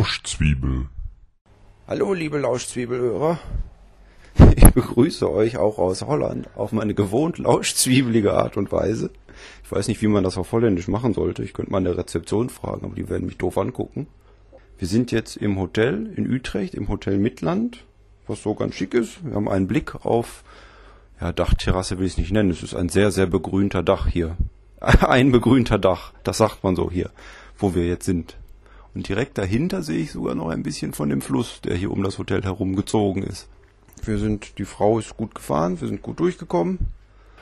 Lauschzwiebel. Hallo, liebe Lauschzwiebelhörer. Ich begrüße euch auch aus Holland auf meine gewohnt lauschzwiebelige Art und Weise. Ich weiß nicht, wie man das auf Holländisch machen sollte. Ich könnte mal in der Rezeption fragen, aber die werden mich doof angucken. Wir sind jetzt im Hotel in Utrecht, im Hotel Midland, was so ganz schick ist. Wir haben einen Blick auf, ja, Dachterrasse will ich es nicht nennen. Es ist ein sehr, sehr begrünter Dach hier. Ein begrünter Dach, das sagt man so hier, wo wir jetzt sind. Und direkt dahinter sehe ich sogar noch ein bisschen von dem Fluss, der hier um das Hotel herum gezogen ist. Wir sind, die Frau ist gut gefahren, wir sind gut durchgekommen.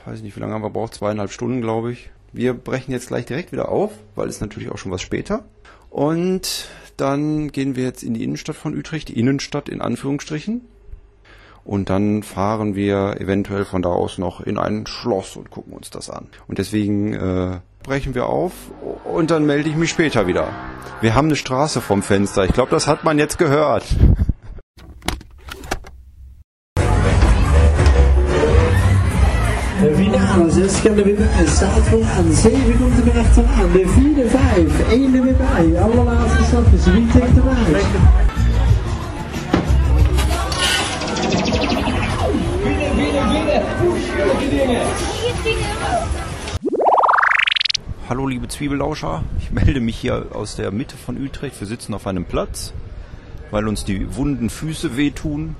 Weiß nicht, wie lange haben wir braucht, zweieinhalb Stunden, glaube ich. Wir brechen jetzt gleich direkt wieder auf, weil es natürlich auch schon was später. Und dann gehen wir jetzt in die Innenstadt von Utrecht, die Innenstadt in Anführungsstrichen. Und dann fahren wir eventuell von da aus noch in ein Schloss und gucken uns das an. Und deswegen äh, brechen wir auf und dann melde ich mich später wieder. Wir haben eine Straße vom Fenster. Ich glaube, das hat man jetzt gehört. De finale 6 kan de zaterdag aan 7 komt er weer achteraan. De 4, 5, 1 er weer bij. Allerlaatste stapjes, wie trekt eruit? Hallo liebe Zwiebellauscher, ich melde mich hier aus der Mitte von Utrecht. Wir sitzen auf einem Platz, weil uns die wunden Füße wehtun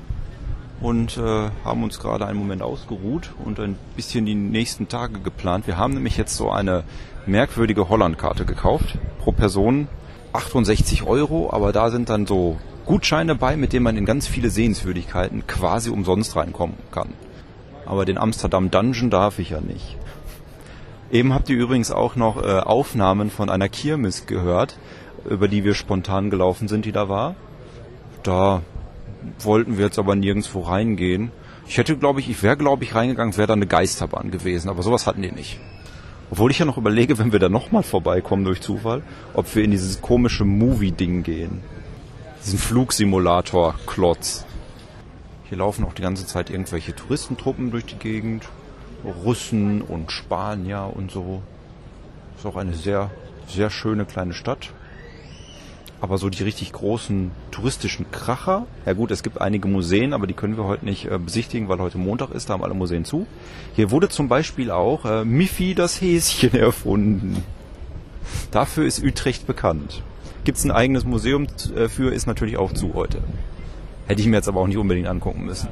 und äh, haben uns gerade einen Moment ausgeruht und ein bisschen die nächsten Tage geplant. Wir haben nämlich jetzt so eine merkwürdige Hollandkarte gekauft, pro Person 68 Euro, aber da sind dann so Gutscheine bei, mit denen man in ganz viele Sehenswürdigkeiten quasi umsonst reinkommen kann. Aber den Amsterdam Dungeon darf ich ja nicht. Eben habt ihr übrigens auch noch äh, Aufnahmen von einer Kirmes gehört, über die wir spontan gelaufen sind, die da war. Da wollten wir jetzt aber nirgendwo reingehen. Ich hätte, glaube ich, ich wäre, glaube ich, reingegangen, wäre da eine Geisterbahn gewesen, aber sowas hatten die nicht. Obwohl ich ja noch überlege, wenn wir da nochmal vorbeikommen durch Zufall, ob wir in dieses komische Movie-Ding gehen. Diesen Flugsimulator-Klotz. Hier laufen auch die ganze Zeit irgendwelche Touristentruppen durch die Gegend. Russen und Spanier und so. Ist auch eine sehr, sehr schöne kleine Stadt. Aber so die richtig großen touristischen Kracher, ja gut, es gibt einige Museen, aber die können wir heute nicht äh, besichtigen, weil heute Montag ist, da haben alle Museen zu. Hier wurde zum Beispiel auch äh, Miffy das Häschen erfunden. Dafür ist Utrecht bekannt. Gibt's ein eigenes Museum äh, für, ist natürlich auch zu heute. Hätte ich mir jetzt aber auch nicht unbedingt angucken müssen.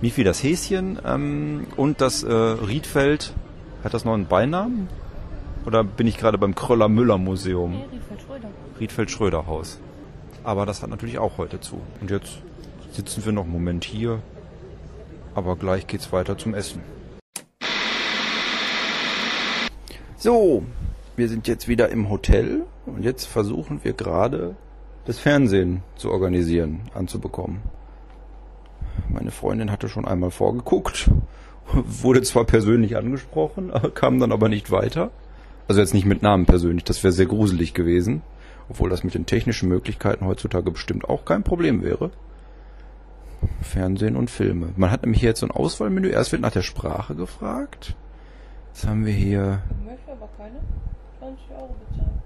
Mifi das Häschen ähm, und das äh, Riedfeld. Hat das noch einen Beinamen? Oder bin ich gerade beim Kröller-Müller-Museum? Nee, Riedfeld Schröder. Riedfeld-Schröder-Haus. Aber das hat natürlich auch heute zu. Und jetzt sitzen wir noch einen Moment hier. Aber gleich geht's weiter zum Essen. So, wir sind jetzt wieder im Hotel und jetzt versuchen wir gerade das Fernsehen zu organisieren, anzubekommen. Meine Freundin hatte schon einmal vorgeguckt, wurde zwar persönlich angesprochen, kam dann aber nicht weiter. Also jetzt nicht mit Namen persönlich, das wäre sehr gruselig gewesen. Obwohl das mit den technischen Möglichkeiten heutzutage bestimmt auch kein Problem wäre. Fernsehen und Filme. Man hat nämlich hier jetzt so ein Auswahlmenü. Erst wird nach der Sprache gefragt. Jetzt haben wir hier. Ich möchte aber keine 20 Euro bezahlen.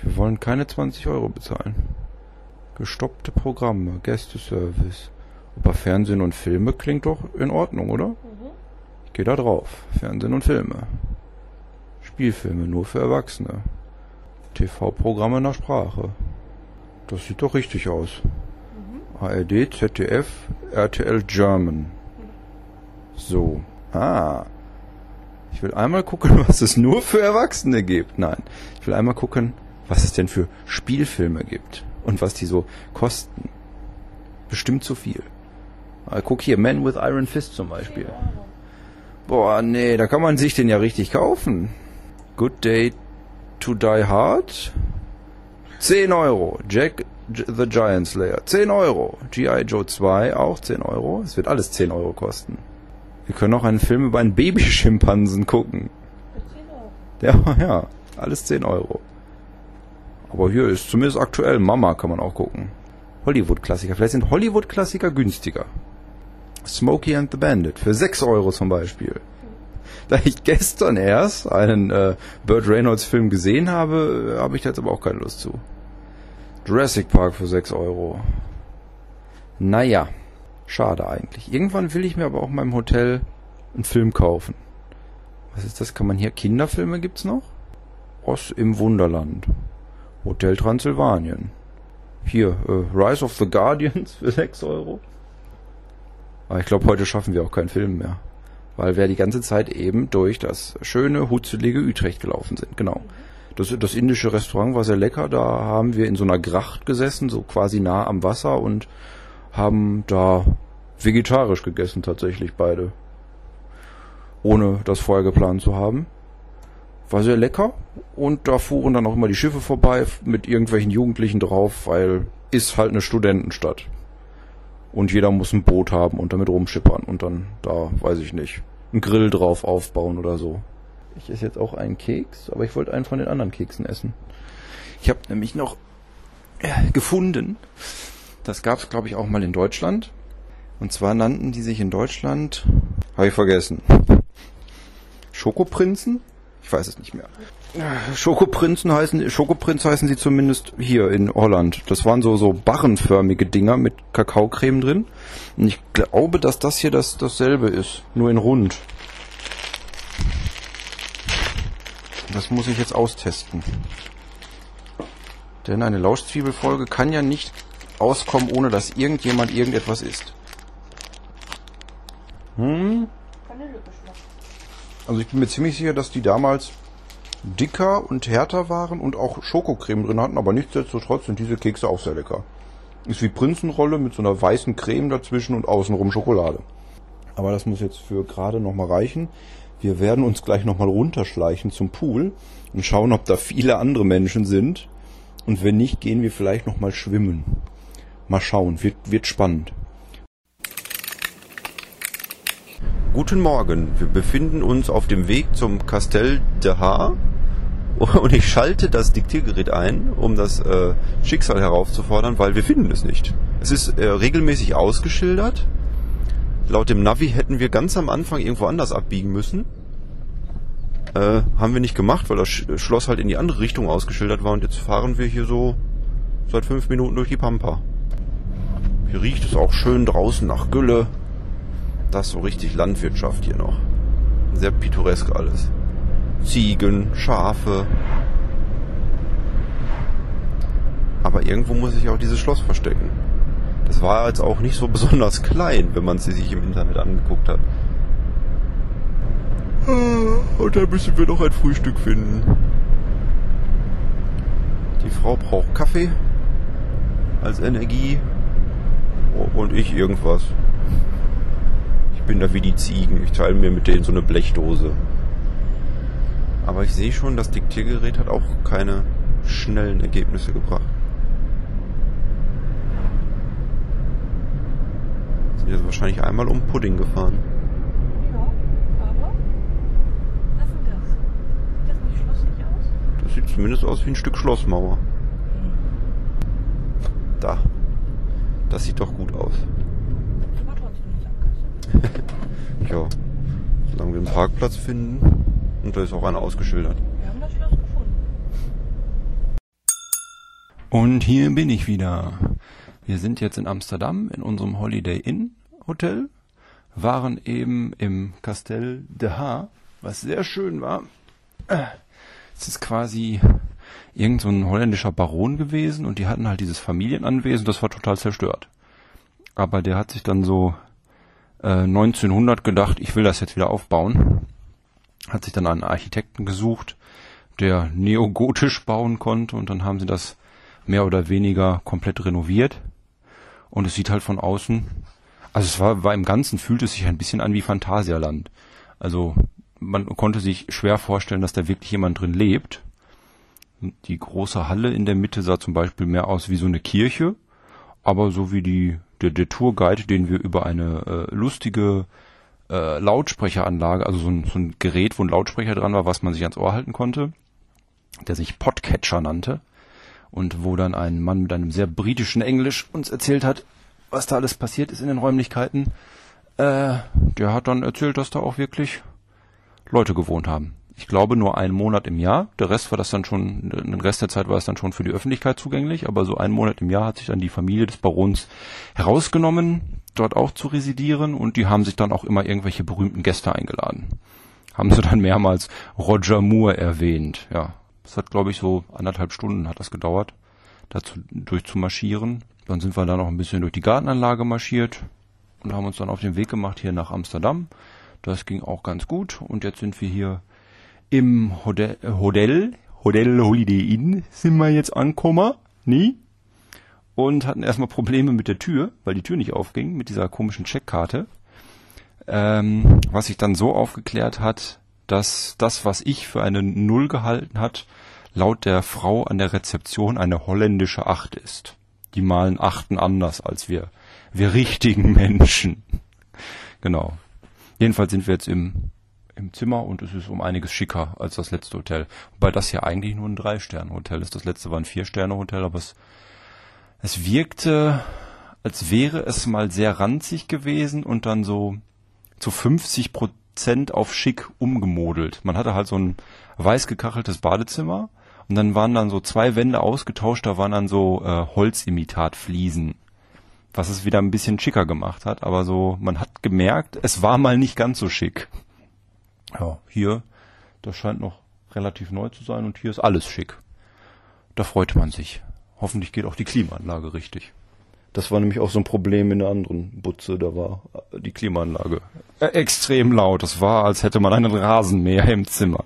Wir wollen keine 20 Euro bezahlen. Gestoppte Programme, Gästeservice. Aber Fernsehen und Filme klingt doch in Ordnung, oder? Mhm. Ich gehe da drauf. Fernsehen und Filme. Spielfilme nur für Erwachsene. TV-Programme nach Sprache. Das sieht doch richtig aus. ARD, ZDF, RTL German. So. Ah. Ich will einmal gucken, was es nur für Erwachsene gibt. Nein. Ich will einmal gucken, was es denn für Spielfilme gibt. Und was die so kosten. Bestimmt zu viel. Ah, guck hier, Man with Iron Fist zum Beispiel. Boah, nee, da kann man sich den ja richtig kaufen. Good Day to Die Hard. 10 Euro. Jack the Giant Slayer. 10 Euro. G.I. Joe 2 auch 10 Euro. Es wird alles 10 Euro kosten. Wir können auch einen Film über einen Babyschimpansen gucken. Für 10 Euro. Ja, ja. Alles 10 Euro. Aber hier ist zumindest aktuell Mama kann man auch gucken. Hollywood-Klassiker. Vielleicht sind Hollywood-Klassiker günstiger. Smokey and the Bandit für 6 Euro zum Beispiel. Da ich gestern erst einen äh, Burt Reynolds Film gesehen habe, äh, habe ich jetzt aber auch keine Lust zu. Jurassic Park für 6 Euro. Naja, schade eigentlich. Irgendwann will ich mir aber auch in meinem Hotel einen Film kaufen. Was ist das? Kann man hier Kinderfilme gibt's noch? Ross im Wunderland. Hotel Transsilvanien. Hier, äh, Rise of the Guardians für 6 Euro. Aber ich glaube, heute schaffen wir auch keinen Film mehr. Weil wir die ganze Zeit eben durch das schöne, hutzelige Utrecht gelaufen sind. Genau. Das, das indische Restaurant war sehr lecker. Da haben wir in so einer Gracht gesessen, so quasi nah am Wasser und haben da vegetarisch gegessen tatsächlich beide. Ohne das vorher geplant zu haben. War sehr lecker und da fuhren dann auch immer die Schiffe vorbei mit irgendwelchen Jugendlichen drauf, weil ist halt eine Studentenstadt. Und jeder muss ein Boot haben und damit rumschippern und dann da, weiß ich nicht, einen Grill drauf aufbauen oder so. Ich esse jetzt auch einen Keks, aber ich wollte einen von den anderen Keksen essen. Ich habe nämlich noch äh, gefunden, das gab es glaube ich auch mal in Deutschland. Und zwar nannten die sich in Deutschland, habe ich vergessen, Schokoprinzen? Ich weiß es nicht mehr. Schokoprinzen heißen, Schokoprinz heißen sie zumindest hier in Holland. Das waren so, so barrenförmige Dinger mit Kakaocreme drin. Und ich glaube, dass das hier das, dasselbe ist. Nur in rund. Das muss ich jetzt austesten. Denn eine Lauschzwiebelfolge kann ja nicht auskommen, ohne dass irgendjemand irgendetwas isst. Hm? Also ich bin mir ziemlich sicher, dass die damals dicker und härter waren und auch Schokocreme drin hatten, aber nichtsdestotrotz sind diese Kekse auch sehr lecker. Ist wie Prinzenrolle mit so einer weißen Creme dazwischen und außenrum Schokolade. Aber das muss jetzt für gerade nochmal reichen. Wir werden uns gleich nochmal runterschleichen zum Pool und schauen, ob da viele andere Menschen sind. Und wenn nicht, gehen wir vielleicht nochmal schwimmen. Mal schauen, wird, wird spannend. Guten Morgen, wir befinden uns auf dem Weg zum Castel de Haar und ich schalte das Diktiergerät ein, um das äh, Schicksal herauszufordern, weil wir finden es nicht. Es ist äh, regelmäßig ausgeschildert. Laut dem Navi hätten wir ganz am Anfang irgendwo anders abbiegen müssen. Äh, haben wir nicht gemacht, weil das Sch Schloss halt in die andere Richtung ausgeschildert war und jetzt fahren wir hier so seit fünf Minuten durch die Pampa. Hier riecht es auch schön draußen nach Gülle. Das ist so richtig Landwirtschaft hier noch. Sehr pittoresk alles. Ziegen, Schafe. Aber irgendwo muss sich auch dieses Schloss verstecken. Das war jetzt auch nicht so besonders klein, wenn man es sich im Internet angeguckt hat. Ah, und da müssen wir noch ein Frühstück finden. Die Frau braucht Kaffee als Energie und ich irgendwas. Ich bin da wie die Ziegen. Ich teile mir mit denen so eine Blechdose. Aber ich sehe schon, das Diktiergerät hat auch keine schnellen Ergebnisse gebracht. Sind jetzt wahrscheinlich einmal um Pudding gefahren. Ja, aber. Was ist denn das? Sieht das nicht schlossig aus? Das sieht zumindest aus wie ein Stück Schlossmauer. Da. Das sieht doch gut aus. Aber trotzdem nicht abkassen. Ja. Solange wir einen Parkplatz finden. Und da ist auch einer ausgeschildert. Wir haben das Schloss gefunden. Und hier bin ich wieder. Wir sind jetzt in Amsterdam in unserem Holiday Inn Hotel, waren eben im Castel de Haar, was sehr schön war. Es ist quasi irgend so ein holländischer Baron gewesen und die hatten halt dieses Familienanwesen, das war total zerstört. Aber der hat sich dann so äh, 1900 gedacht, ich will das jetzt wieder aufbauen. Hat sich dann einen Architekten gesucht, der neogotisch bauen konnte und dann haben sie das mehr oder weniger komplett renoviert. Und es sieht halt von außen, also es war, war im Ganzen, fühlt es sich ein bisschen an wie Phantasialand. Also man konnte sich schwer vorstellen, dass da wirklich jemand drin lebt. Die große Halle in der Mitte sah zum Beispiel mehr aus wie so eine Kirche, aber so wie die, der, der Tourguide, den wir über eine äh, lustige äh, Lautsprecheranlage, also so ein, so ein Gerät, wo ein Lautsprecher dran war, was man sich ans Ohr halten konnte, der sich Podcatcher nannte und wo dann ein Mann mit einem sehr britischen Englisch uns erzählt hat, was da alles passiert ist in den Räumlichkeiten. Äh, der hat dann erzählt, dass da auch wirklich Leute gewohnt haben. Ich glaube nur einen Monat im Jahr. Der Rest war das dann schon, den Rest der Zeit war es dann schon für die Öffentlichkeit zugänglich, aber so einen Monat im Jahr hat sich dann die Familie des Barons herausgenommen, dort auch zu residieren und die haben sich dann auch immer irgendwelche berühmten Gäste eingeladen. Haben sie dann mehrmals Roger Moore erwähnt, ja. Das hat, glaube ich, so anderthalb Stunden hat das gedauert, dazu durchzumarschieren. Dann sind wir da noch ein bisschen durch die Gartenanlage marschiert und haben uns dann auf den Weg gemacht hier nach Amsterdam. Das ging auch ganz gut und jetzt sind wir hier im Hotel, Hotel Holiday Inn sind wir jetzt angekommen, nie? Und hatten erstmal Probleme mit der Tür, weil die Tür nicht aufging, mit dieser komischen Checkkarte. Ähm, was sich dann so aufgeklärt hat, dass das, was ich für eine Null gehalten hat, laut der Frau an der Rezeption eine holländische Acht ist. Die malen Achten anders als wir, wir richtigen Menschen. Genau. Jedenfalls sind wir jetzt im, im Zimmer und es ist um einiges schicker als das letzte Hotel. Wobei das hier eigentlich nur ein Drei-Sterne-Hotel ist. Das letzte war ein Vier-Sterne-Hotel, aber es, es wirkte, als wäre es mal sehr ranzig gewesen und dann so zu 50 Prozent auf schick umgemodelt. Man hatte halt so ein weiß gekacheltes Badezimmer und dann waren dann so zwei Wände ausgetauscht, da waren dann so äh, Holzimitatfliesen was es wieder ein bisschen schicker gemacht hat, aber so, man hat gemerkt, es war mal nicht ganz so schick. Ja, hier, das scheint noch relativ neu zu sein und hier ist alles schick. Da freut man sich. Hoffentlich geht auch die Klimaanlage richtig. Das war nämlich auch so ein Problem in der anderen Butze, da war die Klimaanlage extrem laut. Das war, als hätte man einen Rasenmäher im Zimmer.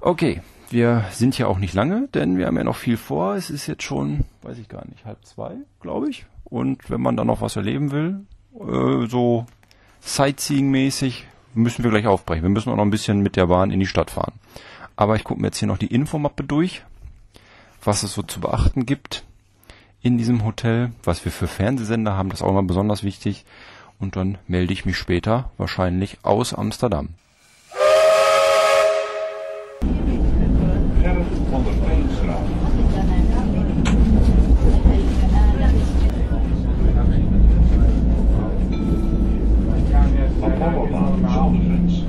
Okay, wir sind ja auch nicht lange, denn wir haben ja noch viel vor. Es ist jetzt schon, weiß ich gar nicht, halb zwei, glaube ich. Und wenn man dann noch was erleben will, äh, so Sightseeing-mäßig, müssen wir gleich aufbrechen. Wir müssen auch noch ein bisschen mit der Bahn in die Stadt fahren. Aber ich gucke mir jetzt hier noch die Infomappe durch, was es so zu beachten gibt in diesem Hotel, was wir für Fernsehsender haben, das ist auch immer besonders wichtig. Und dann melde ich mich später wahrscheinlich aus Amsterdam. Gerrit van der Veenstraat. Apollolaan Zonnevens.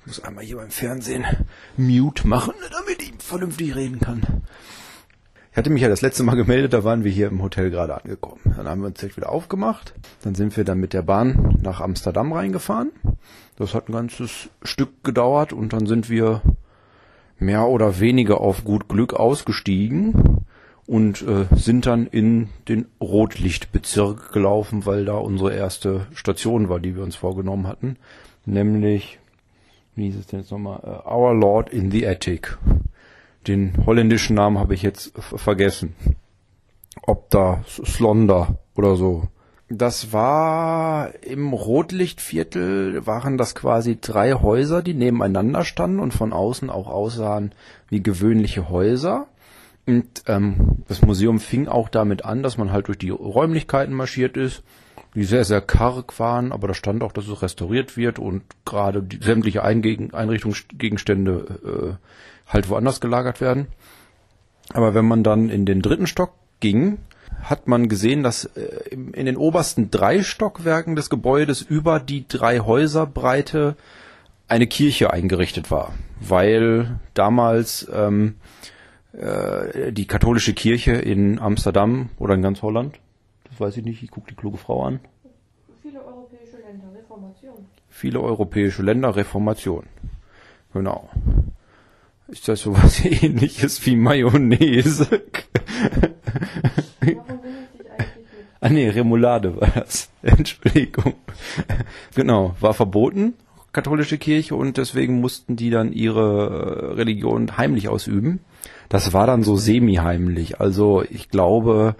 Ich muss einmal hier beim Fernsehen Mute machen, damit ich vernünftig reden kann. Ich hatte mich ja das letzte Mal gemeldet, da waren wir hier im Hotel gerade angekommen. Dann haben wir uns jetzt wieder aufgemacht. Dann sind wir dann mit der Bahn nach Amsterdam reingefahren. Das hat ein ganzes Stück gedauert und dann sind wir mehr oder weniger auf gut Glück ausgestiegen und äh, sind dann in den Rotlichtbezirk gelaufen, weil da unsere erste Station war, die wir uns vorgenommen hatten. Nämlich, wie hieß es denn jetzt nochmal? Äh, Our Lord in the Attic. Den holländischen Namen habe ich jetzt vergessen. Ob da Slonder oder so. Das war im Rotlichtviertel, waren das quasi drei Häuser, die nebeneinander standen und von außen auch aussahen wie gewöhnliche Häuser. Und ähm, das Museum fing auch damit an, dass man halt durch die Räumlichkeiten marschiert ist, die sehr, sehr karg waren, aber da stand auch, dass es restauriert wird und gerade die, sämtliche Einrichtungsgegenstände äh, halt woanders gelagert werden. Aber wenn man dann in den dritten Stock ging, hat man gesehen, dass äh, in den obersten drei Stockwerken des Gebäudes über die drei Häuserbreite eine Kirche eingerichtet war, weil damals ähm, äh, die katholische Kirche in Amsterdam oder in ganz Holland, weiß ich nicht, ich gucke die kluge Frau an, Viele europäische Länder, Reformation. viele europäische Länder Reformation. Genau. Ist das sowas ähnliches wie Mayonnaise? Warum bin ich dich eigentlich mit? Ah nee, Remoulade war das. Entschuldigung. genau, war verboten, katholische Kirche, und deswegen mussten die dann ihre äh, Religion heimlich ausüben. Das war dann so semi-heimlich. Also ich glaube,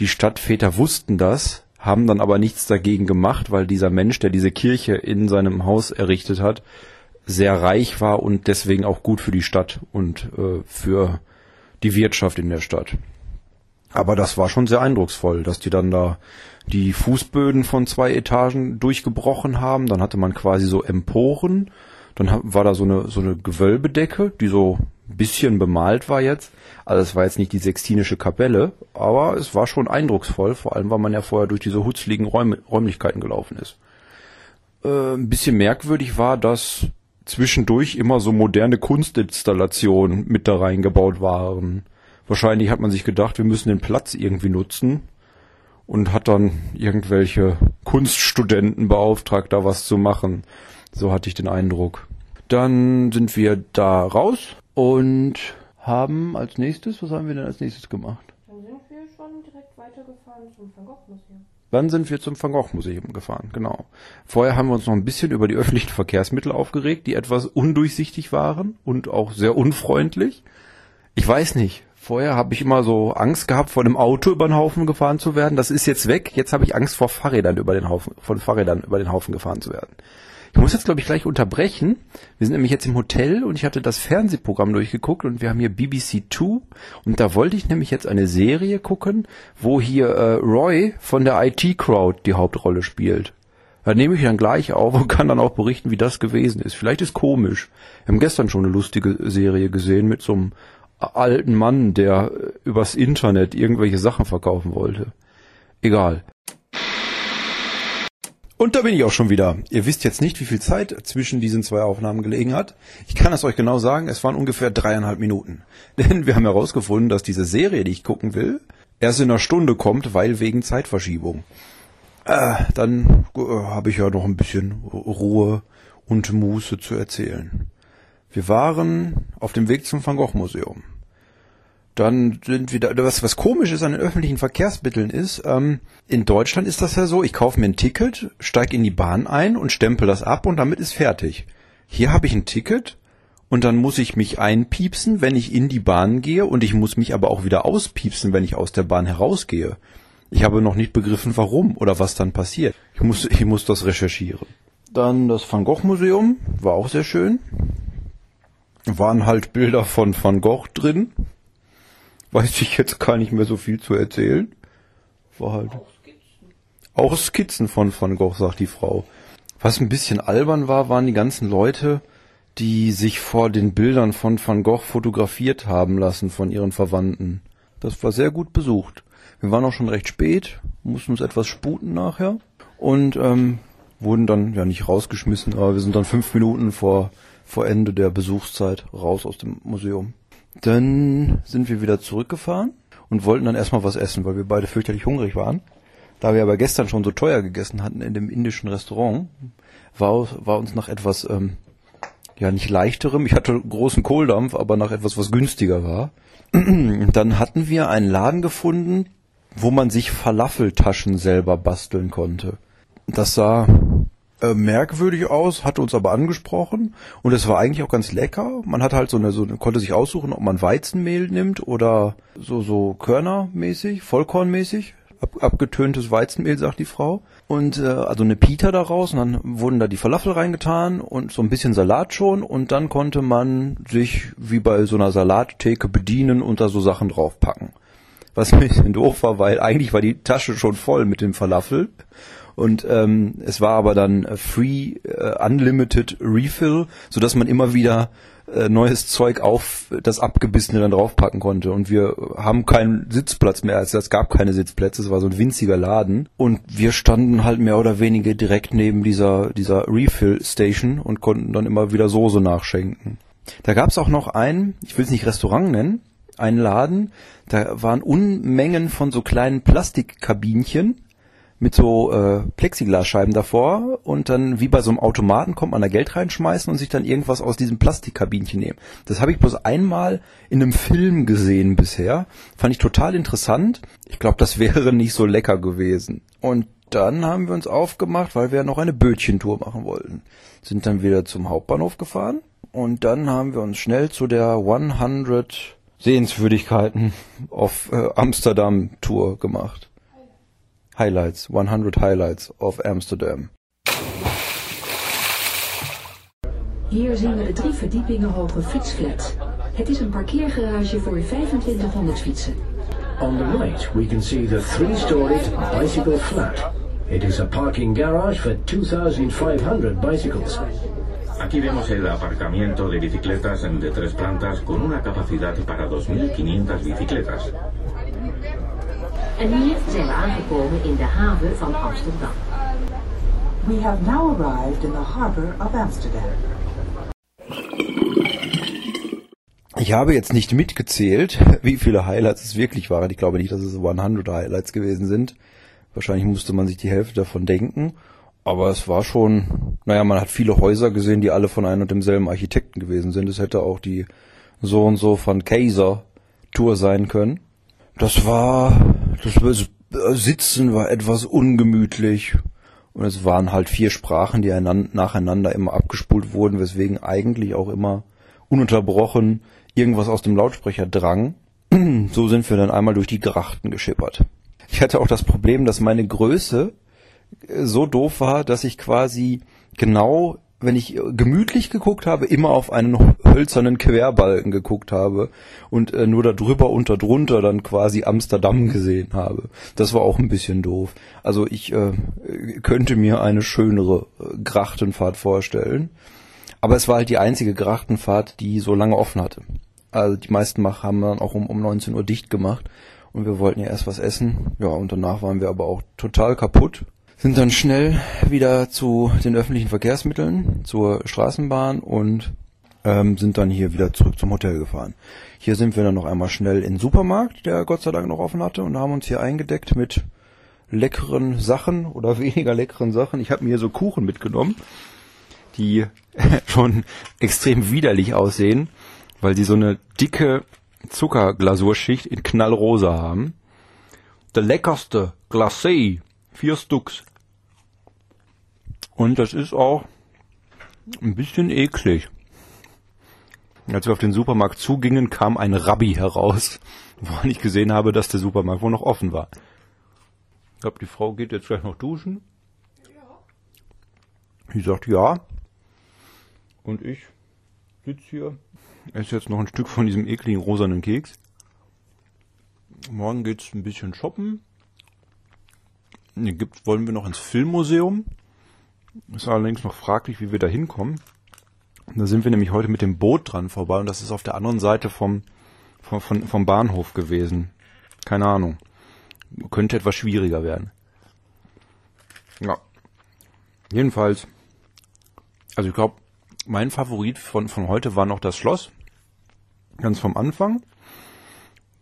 die Stadtväter wussten das, haben dann aber nichts dagegen gemacht, weil dieser Mensch, der diese Kirche in seinem Haus errichtet hat, sehr reich war und deswegen auch gut für die Stadt und äh, für die Wirtschaft in der Stadt. Aber das war schon sehr eindrucksvoll, dass die dann da die Fußböden von zwei Etagen durchgebrochen haben. Dann hatte man quasi so Emporen. Dann war da so eine, so eine Gewölbedecke, die so bisschen bemalt war jetzt. Also es war jetzt nicht die Sextinische Kapelle, aber es war schon eindrucksvoll, vor allem weil man ja vorher durch diese hutzligen Räum Räumlichkeiten gelaufen ist. Äh, ein bisschen merkwürdig war, dass zwischendurch immer so moderne Kunstinstallationen mit da reingebaut waren. Wahrscheinlich hat man sich gedacht, wir müssen den Platz irgendwie nutzen und hat dann irgendwelche Kunststudenten beauftragt, da was zu machen. So hatte ich den Eindruck. Dann sind wir da raus und haben als nächstes, was haben wir denn als nächstes gemacht? Dann sind wir schon direkt weitergefahren zum Van Gogh Museum. Dann sind wir zum Van Gogh Museum gefahren, genau. Vorher haben wir uns noch ein bisschen über die öffentlichen Verkehrsmittel aufgeregt, die etwas undurchsichtig waren und auch sehr unfreundlich. Ich weiß nicht. Vorher habe ich immer so Angst gehabt, von einem Auto über den Haufen gefahren zu werden. Das ist jetzt weg. Jetzt habe ich Angst vor Fahrrädern über den Haufen, von Fahrrädern über den Haufen gefahren zu werden. Ich muss jetzt, glaube ich, gleich unterbrechen. Wir sind nämlich jetzt im Hotel und ich hatte das Fernsehprogramm durchgeguckt und wir haben hier BBC Two und da wollte ich nämlich jetzt eine Serie gucken, wo hier äh, Roy von der IT Crowd die Hauptrolle spielt. Da nehme ich dann gleich auf und kann dann auch berichten, wie das gewesen ist. Vielleicht ist komisch. Wir haben gestern schon eine lustige Serie gesehen mit so einem alten Mann, der äh, übers Internet irgendwelche Sachen verkaufen wollte. Egal. Und da bin ich auch schon wieder. Ihr wisst jetzt nicht, wie viel Zeit zwischen diesen zwei Aufnahmen gelegen hat. Ich kann es euch genau sagen, es waren ungefähr dreieinhalb Minuten. Denn wir haben herausgefunden, dass diese Serie, die ich gucken will, erst in einer Stunde kommt, weil wegen Zeitverschiebung. Äh, dann äh, habe ich ja noch ein bisschen Ruhe und Muße zu erzählen. Wir waren auf dem Weg zum Van Gogh Museum. Dann sind wir da, was, was komisch ist an den öffentlichen Verkehrsmitteln ist, ähm, in Deutschland ist das ja so, ich kaufe mir ein Ticket, steige in die Bahn ein und stempel das ab und damit ist fertig. Hier habe ich ein Ticket und dann muss ich mich einpiepsen, wenn ich in die Bahn gehe und ich muss mich aber auch wieder auspiepsen, wenn ich aus der Bahn herausgehe. Ich habe noch nicht begriffen, warum oder was dann passiert. Ich muss, ich muss das recherchieren. Dann das Van Gogh Museum, war auch sehr schön. Waren halt Bilder von Van Gogh drin weiß ich jetzt gar nicht mehr so viel zu erzählen. War halt. Auch Skizzen von Van Gogh, sagt die Frau. Was ein bisschen albern war, waren die ganzen Leute, die sich vor den Bildern von Van Gogh fotografiert haben lassen von ihren Verwandten. Das war sehr gut besucht. Wir waren auch schon recht spät, mussten uns etwas sputen nachher und ähm, wurden dann ja nicht rausgeschmissen, aber wir sind dann fünf Minuten vor, vor Ende der Besuchszeit raus aus dem Museum. Dann sind wir wieder zurückgefahren und wollten dann erstmal was essen, weil wir beide fürchterlich hungrig waren. Da wir aber gestern schon so teuer gegessen hatten in dem indischen Restaurant, war, war uns nach etwas, ähm, ja nicht leichterem, ich hatte großen Kohldampf, aber nach etwas, was günstiger war. dann hatten wir einen Laden gefunden, wo man sich Falafeltaschen selber basteln konnte. Das sah äh, merkwürdig aus, hatte uns aber angesprochen und es war eigentlich auch ganz lecker. Man hat halt so eine, so eine, konnte sich aussuchen, ob man Weizenmehl nimmt oder so, so Körnermäßig, Vollkornmäßig. Ab, abgetöntes Weizenmehl, sagt die Frau. Und äh, also eine Pita daraus und dann wurden da die Falafel reingetan und so ein bisschen Salat schon und dann konnte man sich wie bei so einer Salattheke bedienen und da so Sachen draufpacken. Was ein bisschen doof war, weil eigentlich war die Tasche schon voll mit dem Falafel und ähm, es war aber dann Free äh, Unlimited Refill, so dass man immer wieder äh, neues Zeug auf das Abgebissene dann draufpacken konnte. Und wir haben keinen Sitzplatz mehr, also es gab keine Sitzplätze, es war so ein winziger Laden. Und wir standen halt mehr oder weniger direkt neben dieser, dieser Refill Station und konnten dann immer wieder Soße nachschenken. Da gab es auch noch einen, ich will es nicht Restaurant nennen, einen Laden, da waren Unmengen von so kleinen Plastikkabinchen mit so äh, Plexiglasscheiben davor und dann wie bei so einem Automaten kommt man da Geld reinschmeißen und sich dann irgendwas aus diesem Plastikkabinchen nehmen. Das habe ich bloß einmal in einem Film gesehen bisher. Fand ich total interessant. Ich glaube, das wäre nicht so lecker gewesen. Und dann haben wir uns aufgemacht, weil wir noch eine Bötchentour machen wollten. Sind dann wieder zum Hauptbahnhof gefahren und dann haben wir uns schnell zu der 100 Sehenswürdigkeiten auf äh, Amsterdam Tour gemacht. Highlights, 100 Highlights of Amsterdam. Hier zien we de drie verdiepingen hoge fietsflat. Het is een parkeergarage voor 2500 fietsen. On the right, we can see the three-storied bicycle flat. It is a parking garage for 2,500 bicycles. Aquí vemos el aparcamiento de bicicletas de tres plantas con una capacidad para 2.500 bicicletas. En hier zijn we aangekomen in de haven van Amsterdam. We have now arrived in the harbor of Amsterdam. Ich habe jetzt nicht mitgezählt, wie viele Highlights es wirklich waren. Ich glaube nicht, dass es 100 Highlights gewesen sind. Wahrscheinlich musste man sich die Hälfte davon denken. Aber es war schon, naja, man hat viele Häuser gesehen, die alle von einem und demselben Architekten gewesen sind. Es hätte auch die so und so von Kaiser Tour sein können. Das war, das Sitzen war etwas ungemütlich. Und es waren halt vier Sprachen, die nacheinander immer abgespult wurden, weswegen eigentlich auch immer ununterbrochen irgendwas aus dem Lautsprecher drang. So sind wir dann einmal durch die Grachten geschippert. Ich hatte auch das Problem, dass meine Größe so doof war, dass ich quasi genau, wenn ich gemütlich geguckt habe, immer auf einen hölzernen Querbalken geguckt habe und äh, nur darüber und darunter dann quasi Amsterdam gesehen habe. Das war auch ein bisschen doof. Also ich äh, könnte mir eine schönere äh, Grachtenfahrt vorstellen. Aber es war halt die einzige Grachtenfahrt, die so lange offen hatte. Also die meisten haben dann auch um, um 19 Uhr dicht gemacht und wir wollten ja erst was essen. Ja, und danach waren wir aber auch total kaputt sind dann schnell wieder zu den öffentlichen Verkehrsmitteln, zur Straßenbahn und ähm, sind dann hier wieder zurück zum Hotel gefahren. Hier sind wir dann noch einmal schnell in den Supermarkt, der Gott sei Dank noch offen hatte, und haben uns hier eingedeckt mit leckeren Sachen oder weniger leckeren Sachen. Ich habe mir hier so Kuchen mitgenommen, die schon extrem widerlich aussehen, weil sie so eine dicke Zuckerglasurschicht in knallrosa haben. Der leckerste Glacé, vier Stücks. Und das ist auch ein bisschen eklig. Als wir auf den Supermarkt zugingen, kam ein Rabbi heraus, woran ich gesehen habe, dass der Supermarkt wohl noch offen war. Ich glaube, die Frau geht jetzt gleich noch duschen. Ja. Sie sagt ja. Und ich sitze hier, esse jetzt noch ein Stück von diesem ekligen rosanen Keks. Morgen geht's ein bisschen shoppen. Gibt, wollen wir noch ins Filmmuseum. Ist allerdings noch fraglich, wie wir da hinkommen. Da sind wir nämlich heute mit dem Boot dran vorbei und das ist auf der anderen Seite vom, vom, vom, Bahnhof gewesen. Keine Ahnung. Könnte etwas schwieriger werden. Ja. Jedenfalls, also ich glaube, mein Favorit von, von heute war noch das Schloss. Ganz vom Anfang.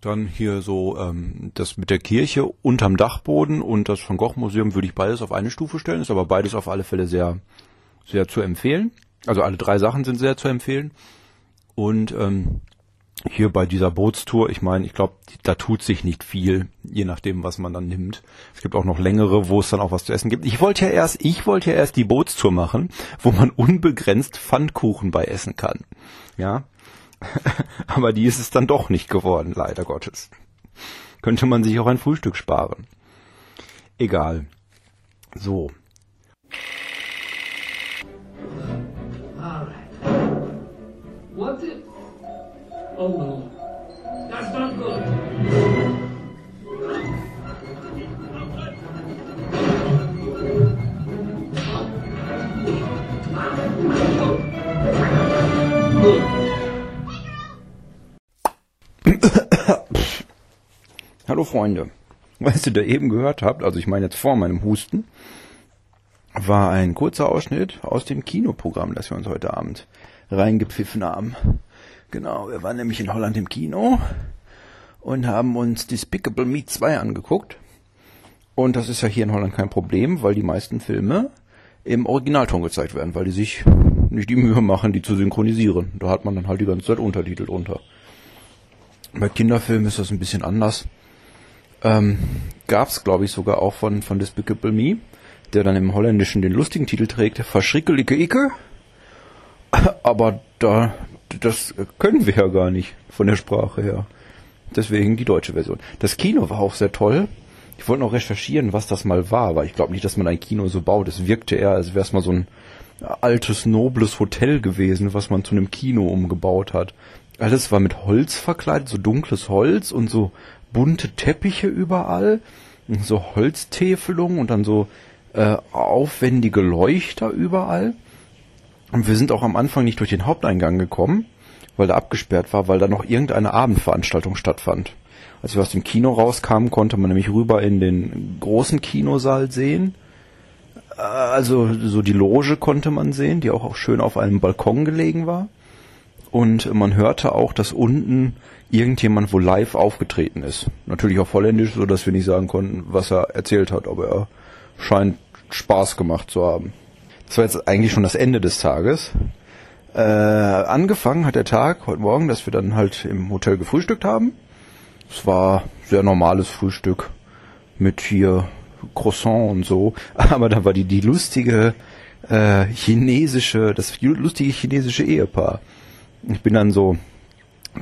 Dann hier so ähm, das mit der Kirche unterm Dachboden und das Van Gogh Museum würde ich beides auf eine Stufe stellen. Ist aber beides auf alle Fälle sehr, sehr zu empfehlen. Also alle drei Sachen sind sehr zu empfehlen. Und ähm, hier bei dieser Bootstour, ich meine, ich glaube, da tut sich nicht viel, je nachdem, was man dann nimmt. Es gibt auch noch längere, wo es dann auch was zu essen gibt. Ich wollte ja erst, ich wollte ja erst die Bootstour machen, wo man unbegrenzt Pfannkuchen bei essen kann. Ja, Aber die ist es dann doch nicht geworden, leider Gottes. Könnte man sich auch ein Frühstück sparen. Egal. So. Oh no. That's not good. Hallo Freunde. Was ihr da eben gehört habt, also ich meine jetzt vor meinem Husten, war ein kurzer Ausschnitt aus dem Kinoprogramm, das wir uns heute Abend reingepfiffen haben. Genau, wir waren nämlich in Holland im Kino und haben uns Despicable Me 2 angeguckt. Und das ist ja hier in Holland kein Problem, weil die meisten Filme im Originalton gezeigt werden, weil die sich nicht die Mühe machen, die zu synchronisieren. Da hat man dann halt die ganze Zeit Untertitel drunter. Bei Kinderfilmen ist das ein bisschen anders. Ähm, Gab es, glaube ich, sogar auch von, von Despicable Me, der dann im Holländischen den lustigen Titel trägt, Verschrickelige Icke. Aber da, das können wir ja gar nicht von der Sprache her. Deswegen die deutsche Version. Das Kino war auch sehr toll. Ich wollte noch recherchieren, was das mal war, weil ich glaube nicht, dass man ein Kino so baut. Es wirkte eher, als wäre es mal so ein altes, nobles Hotel gewesen, was man zu einem Kino umgebaut hat. Alles war mit Holz verkleidet, so dunkles Holz und so bunte Teppiche überall, so Holztäfelungen und dann so äh, aufwendige Leuchter überall. Und wir sind auch am Anfang nicht durch den Haupteingang gekommen, weil der abgesperrt war, weil da noch irgendeine Abendveranstaltung stattfand. Als wir aus dem Kino rauskamen, konnte man nämlich rüber in den großen Kinosaal sehen. Also so die Loge konnte man sehen, die auch, schön auf einem Balkon gelegen war. Und man hörte auch, dass unten irgendjemand wohl live aufgetreten ist. Natürlich auf Holländisch, so dass wir nicht sagen konnten, was er erzählt hat, aber er scheint Spaß gemacht zu haben. Das war jetzt eigentlich schon das Ende des Tages. Äh, angefangen hat der Tag heute Morgen, dass wir dann halt im Hotel gefrühstückt haben. Es war sehr normales Frühstück mit hier Croissant und so. Aber da war die, die lustige äh, chinesische, das lustige chinesische Ehepaar. Ich bin dann so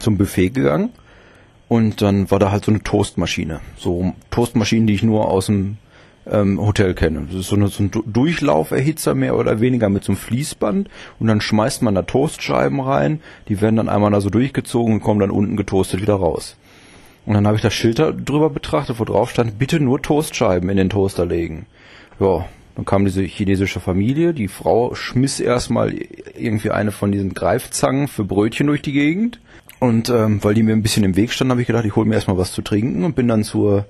zum Buffet gegangen und dann war da halt so eine Toastmaschine. So Toastmaschinen, die ich nur aus dem ähm, Hotel kenne. Das ist so, eine, so ein Du- Durchlauferhitzer mehr oder weniger mit so einem Fließband und dann schmeißt man da Toastscheiben rein, die werden dann einmal da so durchgezogen und kommen dann unten getoastet wieder raus. Und dann habe ich das Schild drüber betrachtet, wo drauf stand, bitte nur Toastscheiben in den Toaster legen. Ja, dann kam diese chinesische Familie, die Frau schmiss erstmal irgendwie eine von diesen Greifzangen für Brötchen durch die Gegend. Und ähm, weil die mir ein bisschen im Weg standen, habe ich gedacht, ich hole mir erstmal was zu trinken und bin dann zur,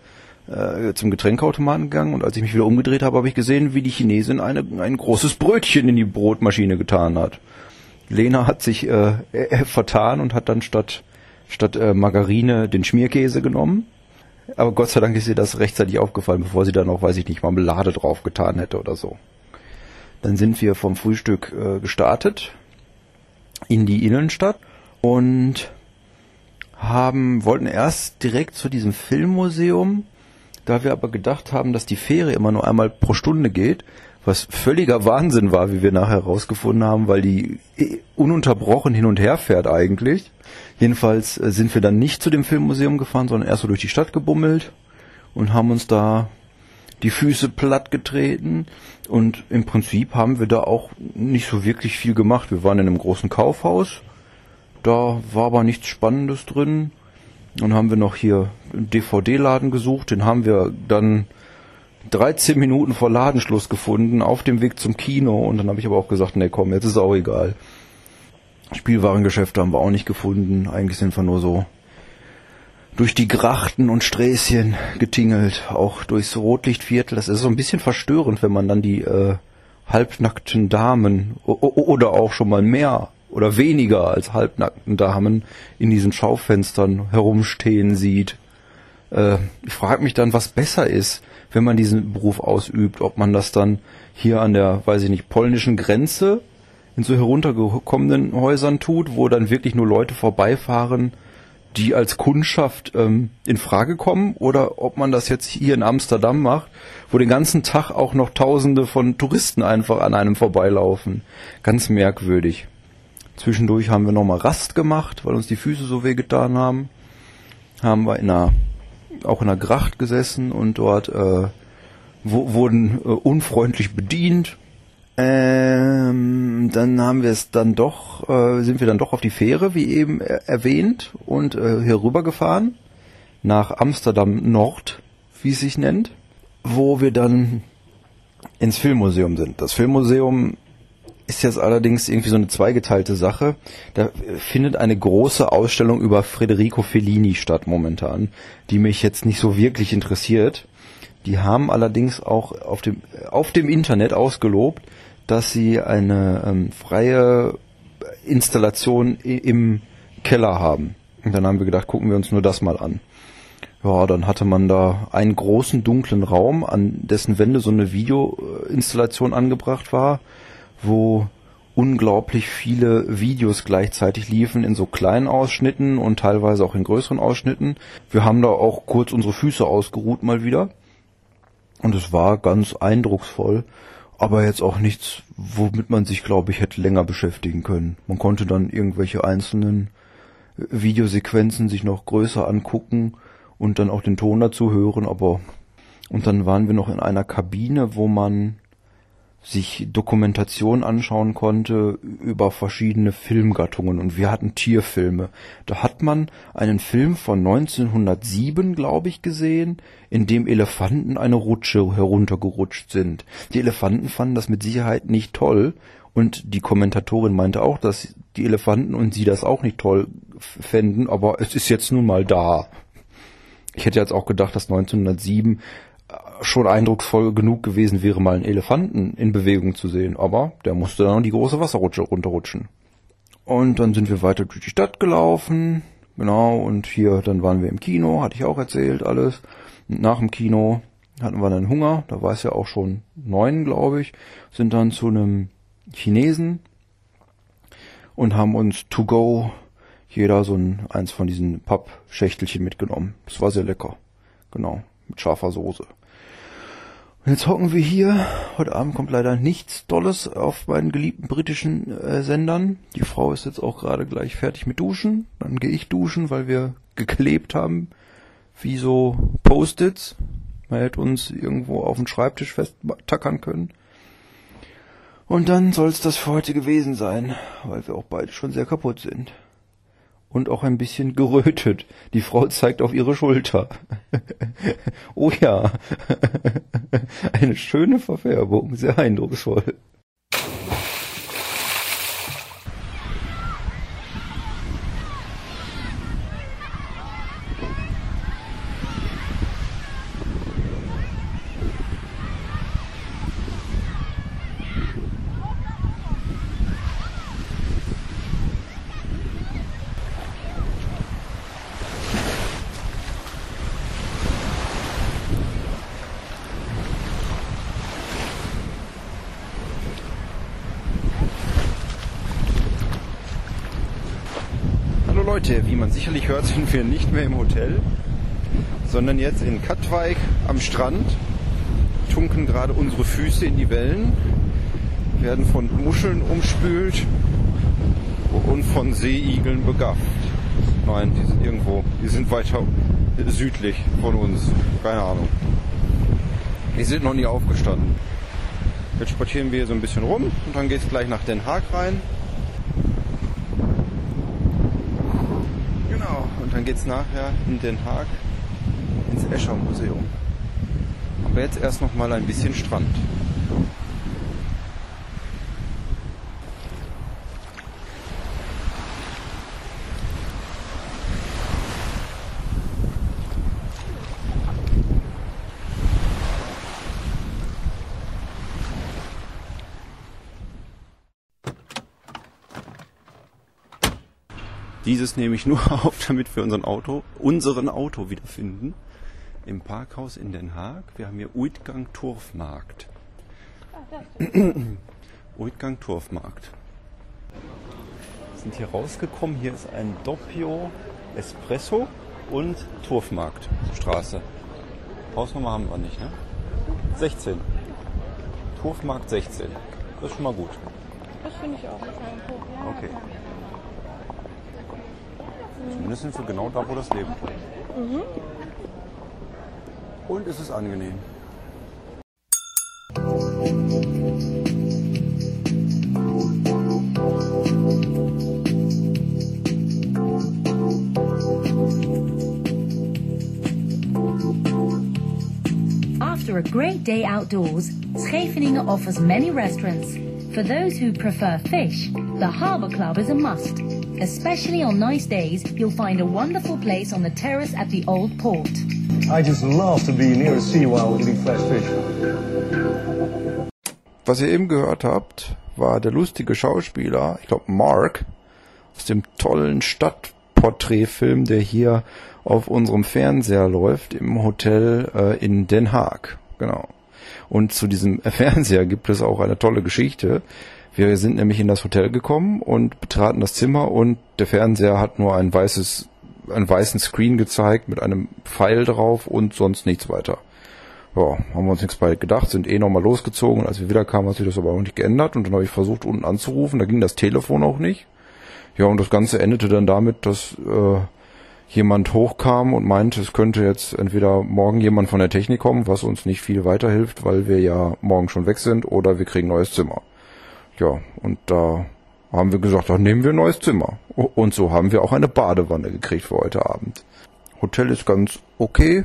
äh, zum Getränkeautomaten gegangen. Und als ich mich wieder umgedreht habe, habe ich gesehen, wie die Chinesin eine, ein großes Brötchen in die Brotmaschine getan hat. Lena hat sich äh, äh, vertan und hat dann statt statt äh, Margarine den Schmierkäse genommen. Aber Gott sei Dank ist ihr das rechtzeitig aufgefallen, bevor sie da noch, weiß ich nicht, Marmelade drauf getan hätte oder so. Dann sind wir vom Frühstück äh, gestartet in die Innenstadt und haben, wollten erst direkt zu diesem Filmmuseum, da wir aber gedacht haben, dass die Fähre immer nur einmal pro Stunde geht, was völliger Wahnsinn war, wie wir nachher herausgefunden haben, weil die ununterbrochen hin und her fährt eigentlich. Jedenfalls äh, sind wir dann nicht zu dem Filmmuseum gefahren, sondern erst so durch die Stadt gebummelt und haben uns da die Füße platt getreten und im Prinzip haben wir da auch nicht so wirklich viel gemacht. Wir waren in einem großen Kaufhaus, da war aber nichts Spannendes drin. Dann haben wir noch hier einen DVD-Laden gesucht, den haben wir dann 13 Minuten vor Ladenschluss gefunden, auf dem Weg zum Kino und dann habe ich aber auch gesagt, nee komm, jetzt ist auch egal. Spielwarengeschäfte haben wir auch nicht gefunden, eigentlich sind wir nur so durch die Grachten und Sträßchen getingelt, auch durchs Rotlichtviertel. Das ist so ein bisschen verstörend, wenn man dann die äh, halbnackten Damen oder auch schon mal mehr oder weniger als halbnackten Damen in diesen Schaufenstern herumstehen sieht. Äh, ich frage mich dann, was besser ist, wenn man diesen Beruf ausübt, ob man das dann hier an der, weiß ich nicht, polnischen Grenze in so heruntergekommenen Häusern tut, wo dann wirklich nur Leute vorbeifahren, die als Kundschaft ähm, in Frage kommen, oder ob man das jetzt hier in Amsterdam macht, wo den ganzen Tag auch noch Tausende von Touristen einfach an einem vorbeilaufen. Ganz merkwürdig. Zwischendurch haben wir nochmal Rast gemacht, weil uns die Füße so wehgetan haben. Haben wir in einer, auch in einer Gracht gesessen und dort äh, wo, wurden äh, unfreundlich bedient. Ähm, dann haben wir es dann doch, äh, sind wir dann doch auf die Fähre, wie eben er erwähnt, und äh, hier rüber gefahren nach Amsterdam Nord, wie es sich nennt, wo wir dann ins Filmmuseum sind. Das Filmmuseum ist jetzt allerdings irgendwie so eine zweigeteilte Sache. Da findet eine große Ausstellung über Federico Fellini statt momentan, die mich jetzt nicht so wirklich interessiert. Die haben allerdings auch auf dem, auf dem Internet ausgelobt, dass sie eine ähm, freie Installation im Keller haben. Und dann haben wir gedacht, gucken wir uns nur das mal an. Ja, dann hatte man da einen großen dunklen Raum, an dessen Wände so eine Videoinstallation angebracht war, wo unglaublich viele Videos gleichzeitig liefen in so kleinen Ausschnitten und teilweise auch in größeren Ausschnitten. Wir haben da auch kurz unsere Füße ausgeruht mal wieder. Und es war ganz eindrucksvoll, aber jetzt auch nichts, womit man sich, glaube ich, hätte länger beschäftigen können. Man konnte dann irgendwelche einzelnen Videosequenzen sich noch größer angucken und dann auch den Ton dazu hören, aber und dann waren wir noch in einer Kabine, wo man sich Dokumentation anschauen konnte über verschiedene Filmgattungen und wir hatten Tierfilme. Da hat man einen Film von 1907, glaube ich, gesehen, in dem Elefanten eine Rutsche heruntergerutscht sind. Die Elefanten fanden das mit Sicherheit nicht toll Und die Kommentatorin meinte auch, dass die Elefanten und sie das auch nicht toll fänden, aber es ist jetzt nun mal da. Ich hätte jetzt auch gedacht, dass 1907 schon eindrucksvoll genug gewesen wäre, mal einen Elefanten in Bewegung zu sehen, aber der musste dann die große Wasserrutsche runterrutschen. Und dann sind wir weiter durch die Stadt gelaufen, genau, und hier, dann waren wir im Kino, hatte ich auch erzählt, alles. Und nach dem Kino hatten wir dann Hunger, da war es ja auch schon neun, glaube ich, sind dann zu einem Chinesen und haben uns to go jeder so ein, eins von diesen Pappschächtelchen mitgenommen. Das war sehr lecker. Genau, mit scharfer Soße. Und jetzt hocken wir hier. Heute Abend kommt leider nichts Dolles auf meinen geliebten britischen äh, Sendern. Die Frau ist jetzt auch gerade gleich fertig mit Duschen. Dann gehe ich duschen, weil wir geklebt haben, wie so Post-its. Man hätte uns irgendwo auf den Schreibtisch festtackern können. Und dann soll es das für heute gewesen sein, weil wir auch beide schon sehr kaputt sind. Und auch ein bisschen gerötet. Die Frau zeigt auf ihre Schulter. oh ja, eine schöne Verfärbung, sehr eindrucksvoll. Hallo Leute, wie man sicherlich hört, sind wir nicht mehr im Hotel, sondern jetzt in Katwijk am Strand, tunken gerade unsere Füße in die Wellen, werden von Muscheln umspült und von Seeigeln begafft. Nein, die sind irgendwo, die sind weiter südlich von uns, keine Ahnung. Die sind noch nie aufgestanden. Jetzt spazieren wir so ein bisschen rum und dann geht es gleich nach Den Haag rein. Genau, und dann geht es nachher in Den Haag ins Escher Museum. Aber jetzt erst noch mal ein bisschen Strand. Dieses nehme ich nur auf, damit wir unseren Auto, unseren Auto wiederfinden. Im Parkhaus in Den Haag. Wir haben hier Uitgang Turfmarkt. Uitgang Turfmarkt. Wir sind hier rausgekommen. Hier ist ein Doppio Espresso und Turfmarktstraße. Hausnummer haben wir nicht, ne? 16. Turfmarkt 16. Das ist schon mal gut. Das finde ich auch. Okay. Zumindest sind wir genau da, wo das Leben mhm. Und es ist angenehm. After a great day outdoors, Scheveningen offers many restaurants. For those who prefer fish, the Harbour Club is a must. Especially on nice days, you'll find a wonderful place on the terrace at the Old Port. I just love to be near the sea while eating fresh fish. Was ihr eben gehört habt, war der lustige Schauspieler, ich glaube Mark, aus dem tollen Stadtporträtfilm, der hier auf unserem Fernseher läuft, im Hotel äh, in Den Haag. Genau. Und zu diesem Fernseher gibt es auch eine tolle Geschichte. Wir sind nämlich in das Hotel gekommen und betraten das Zimmer und der Fernseher hat nur ein weißes, einen weißen Screen gezeigt mit einem Pfeil drauf und sonst nichts weiter. Ja, haben wir uns nichts bei gedacht, sind eh nochmal losgezogen und als wir wieder kamen, hat sich das aber auch nicht geändert und dann habe ich versucht unten anzurufen, da ging das Telefon auch nicht. Ja, und das Ganze endete dann damit, dass äh, jemand hochkam und meinte, es könnte jetzt entweder morgen jemand von der Technik kommen, was uns nicht viel weiterhilft, weil wir ja morgen schon weg sind, oder wir kriegen ein neues Zimmer. Ja, und da haben wir gesagt, dann nehmen wir ein neues Zimmer. Und so haben wir auch eine Badewanne gekriegt für heute Abend. Hotel ist ganz okay,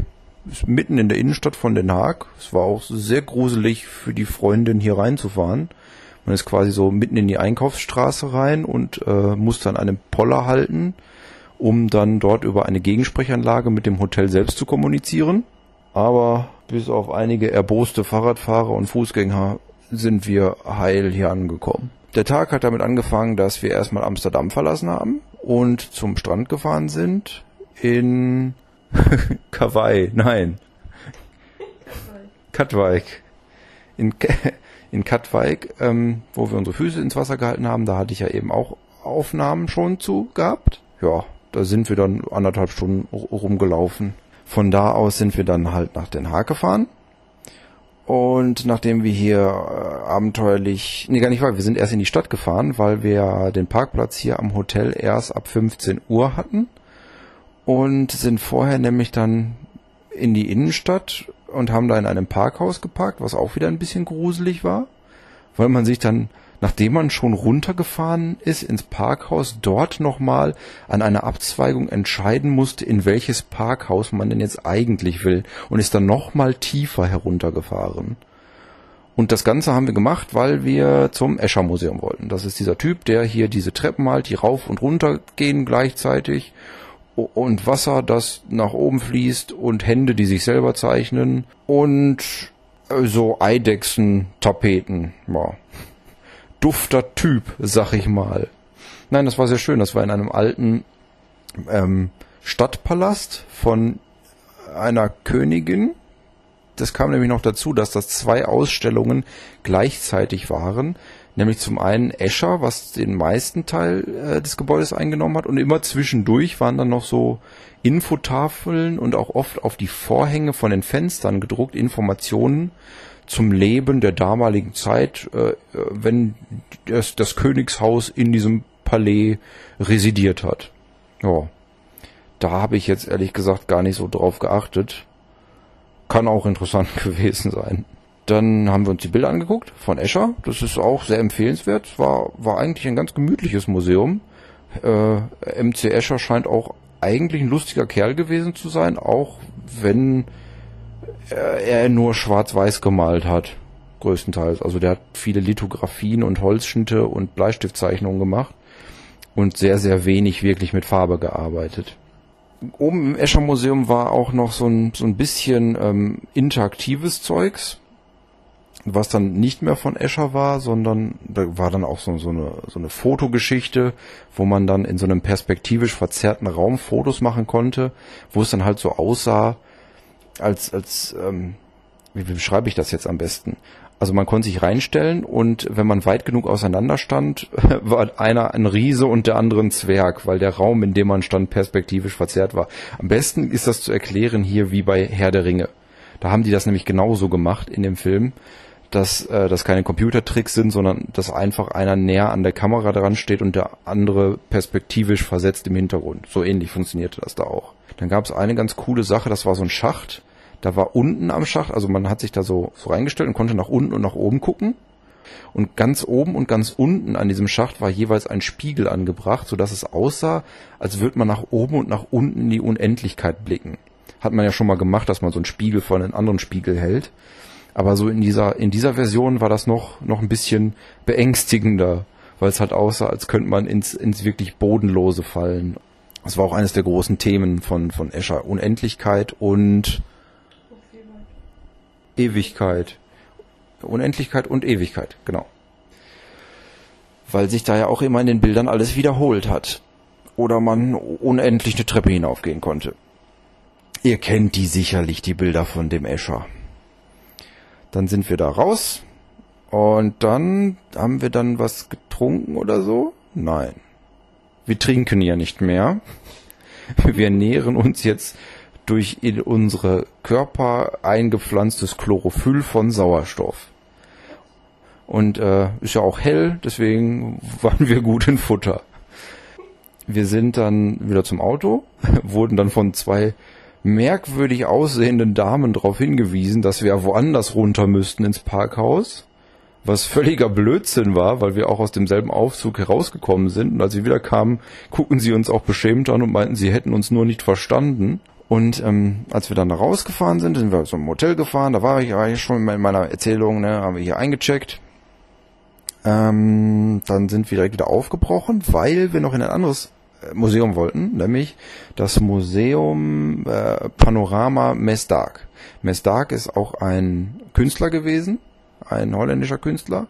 ist mitten in der Innenstadt von Den Haag. Es war auch sehr gruselig für die Freundin hier reinzufahren, Man ist quasi so mitten in die Einkaufsstraße rein und äh, muss dann einen Poller halten, um dann dort über eine Gegensprechanlage mit dem Hotel selbst zu kommunizieren. Aber bis auf einige erboste Fahrradfahrer und Fußgänger sind wir heil hier angekommen. Der Tag hat damit angefangen, dass wir erstmal Amsterdam verlassen haben und zum Strand gefahren sind in Kauai, nein. Katwijk. In, in Katwijk, ähm, wo wir unsere Füße ins Wasser gehalten haben, da hatte ich ja eben auch Aufnahmen schon zu gehabt. Ja, da sind wir dann anderthalb Stunden rumgelaufen. Von da aus sind wir dann halt nach Den Haag gefahren. Und nachdem wir hier äh, abenteuerlich, nee, gar nicht wahr, wir sind erst in die Stadt gefahren, weil wir den Parkplatz hier am Hotel erst ab 15 Uhr hatten und sind vorher nämlich dann in die Innenstadt und haben da in einem Parkhaus geparkt, was auch wieder ein bisschen gruselig war, weil man sich dann, nachdem man schon runtergefahren ist ins Parkhaus, dort nochmal an einer Abzweigung entscheiden musste, in welches Parkhaus man denn jetzt eigentlich will und ist dann nochmal tiefer heruntergefahren. Und das Ganze haben wir gemacht, weil wir zum Escher Museum wollten. Das ist dieser Typ, der hier diese Treppen malt, die rauf und runter gehen gleichzeitig und Wasser, das nach oben fließt und Hände, die sich selber zeichnen und äh, so Eidechsen-Tapeten. Ja. Dufter Typ, sag ich mal. Nein, das war sehr schön. Das war in einem alten ähm, Stadtpalast von einer Königin. Das kam nämlich noch dazu, dass das zwei Ausstellungen gleichzeitig waren nämlich zum einen Escher, was den meisten Teil äh, des Gebäudes eingenommen hat und immer zwischendurch waren dann noch so Infotafeln und auch oft auf die Vorhänge von den Fenstern gedruckt Informationen zum Leben der damaligen Zeit, äh, wenn das, das Königshaus in diesem Palais residiert hat. Ja, da habe ich jetzt ehrlich gesagt gar nicht so drauf geachtet. Kann auch interessant gewesen sein. Dann haben wir uns die Bilder angeguckt von Escher. Das ist auch sehr empfehlenswert. War, war eigentlich ein ganz gemütliches Museum. Äh, MC Escher scheint auch eigentlich ein lustiger Kerl gewesen zu sein, auch wenn er nur schwarz-weiß gemalt hat, größtenteils. Also der hat viele Lithografien und Holzschnitte und Bleistiftzeichnungen gemacht und sehr, sehr wenig wirklich mit Farbe gearbeitet. Oben im Escher Museum war auch noch so ein, so ein bisschen ähm, interaktives Zeugs was dann nicht mehr von Escher war, sondern da war dann auch so, so, eine, so eine Fotogeschichte, wo man dann in so einem perspektivisch verzerrten Raum Fotos machen konnte, wo es dann halt so aussah, als, als ähm, wie, wie beschreibe ich das jetzt am besten? Also man konnte sich reinstellen und wenn man weit genug auseinander stand, war einer ein Riese und der andere ein Zwerg, weil der Raum, in dem man stand, perspektivisch verzerrt war. Am besten ist das zu erklären hier wie bei Herr der Ringe. Da haben die das nämlich genauso gemacht in dem Film dass äh, das keine Computertricks sind, sondern dass einfach einer näher an der Kamera dran steht und der andere perspektivisch versetzt im Hintergrund. So ähnlich funktionierte das da auch. Dann gab es eine ganz coole Sache, das war so ein Schacht. Da war unten am Schacht, also man hat sich da so, so reingestellt und konnte nach unten und nach oben gucken. Und ganz oben und ganz unten an diesem Schacht war jeweils ein Spiegel angebracht, sodass es aussah, als würde man nach oben und nach unten in die Unendlichkeit blicken. Hat man ja schon mal gemacht, dass man so einen Spiegel vor einen anderen Spiegel hält. Aber so in dieser, in dieser Version war das noch, noch ein bisschen beängstigender, weil es halt aussah, als könnte man ins, ins wirklich Bodenlose fallen. Das war auch eines der großen Themen von, von Escher. Unendlichkeit und Ewigkeit. Unendlichkeit und Ewigkeit, genau. Weil sich da ja auch immer in den Bildern alles wiederholt hat. Oder man unendlich eine Treppe hinaufgehen konnte. Ihr kennt die sicherlich, die Bilder von dem Escher. Dann sind wir da raus und dann haben wir dann was getrunken oder so? Nein. Wir trinken ja nicht mehr. Wir nähren uns jetzt durch in unsere Körper eingepflanztes Chlorophyll von Sauerstoff. Und äh, ist ja auch hell, deswegen waren wir gut in Futter. Wir sind dann wieder zum Auto, wurden dann von zwei merkwürdig aussehenden Damen darauf hingewiesen, dass wir woanders runter müssten ins Parkhaus. Was völliger Blödsinn war, weil wir auch aus demselben Aufzug herausgekommen sind. Und als wir wieder kamen, gucken sie uns auch beschämt an und meinten, sie hätten uns nur nicht verstanden. Und ähm, als wir dann da rausgefahren sind, sind wir zum Hotel gefahren. Da war ich, ich schon in meiner Erzählung, ne, haben wir hier eingecheckt. Ähm, dann sind wir direkt wieder aufgebrochen, weil wir noch in ein anderes Museum wollten, nämlich das Museum äh, Panorama Mesdag. Mesdag ist auch ein Künstler gewesen, ein holländischer Künstler,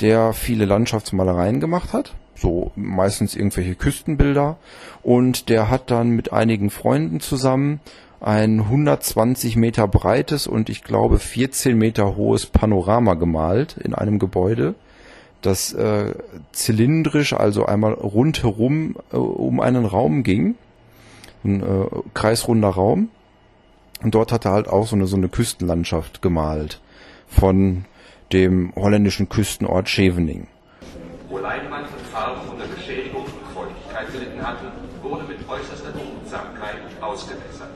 der viele Landschaftsmalereien gemacht hat, so meistens irgendwelche Küstenbilder und der hat dann mit einigen Freunden zusammen ein 120 Meter breites und ich glaube 14 Meter hohes Panorama gemalt in einem Gebäude, das äh, zylindrisch, also einmal rundherum äh, um einen Raum ging, ein äh, kreisrunder Raum. Und dort hat er halt auch so eine, so eine Küstenlandschaft gemalt von dem holländischen Küstenort Scheveningen. Wo Leinwand Farben unter Beschädigung und Feuchtigkeit gelitten hatten, wurde mit äußerster Behutsamkeit ausgebessert.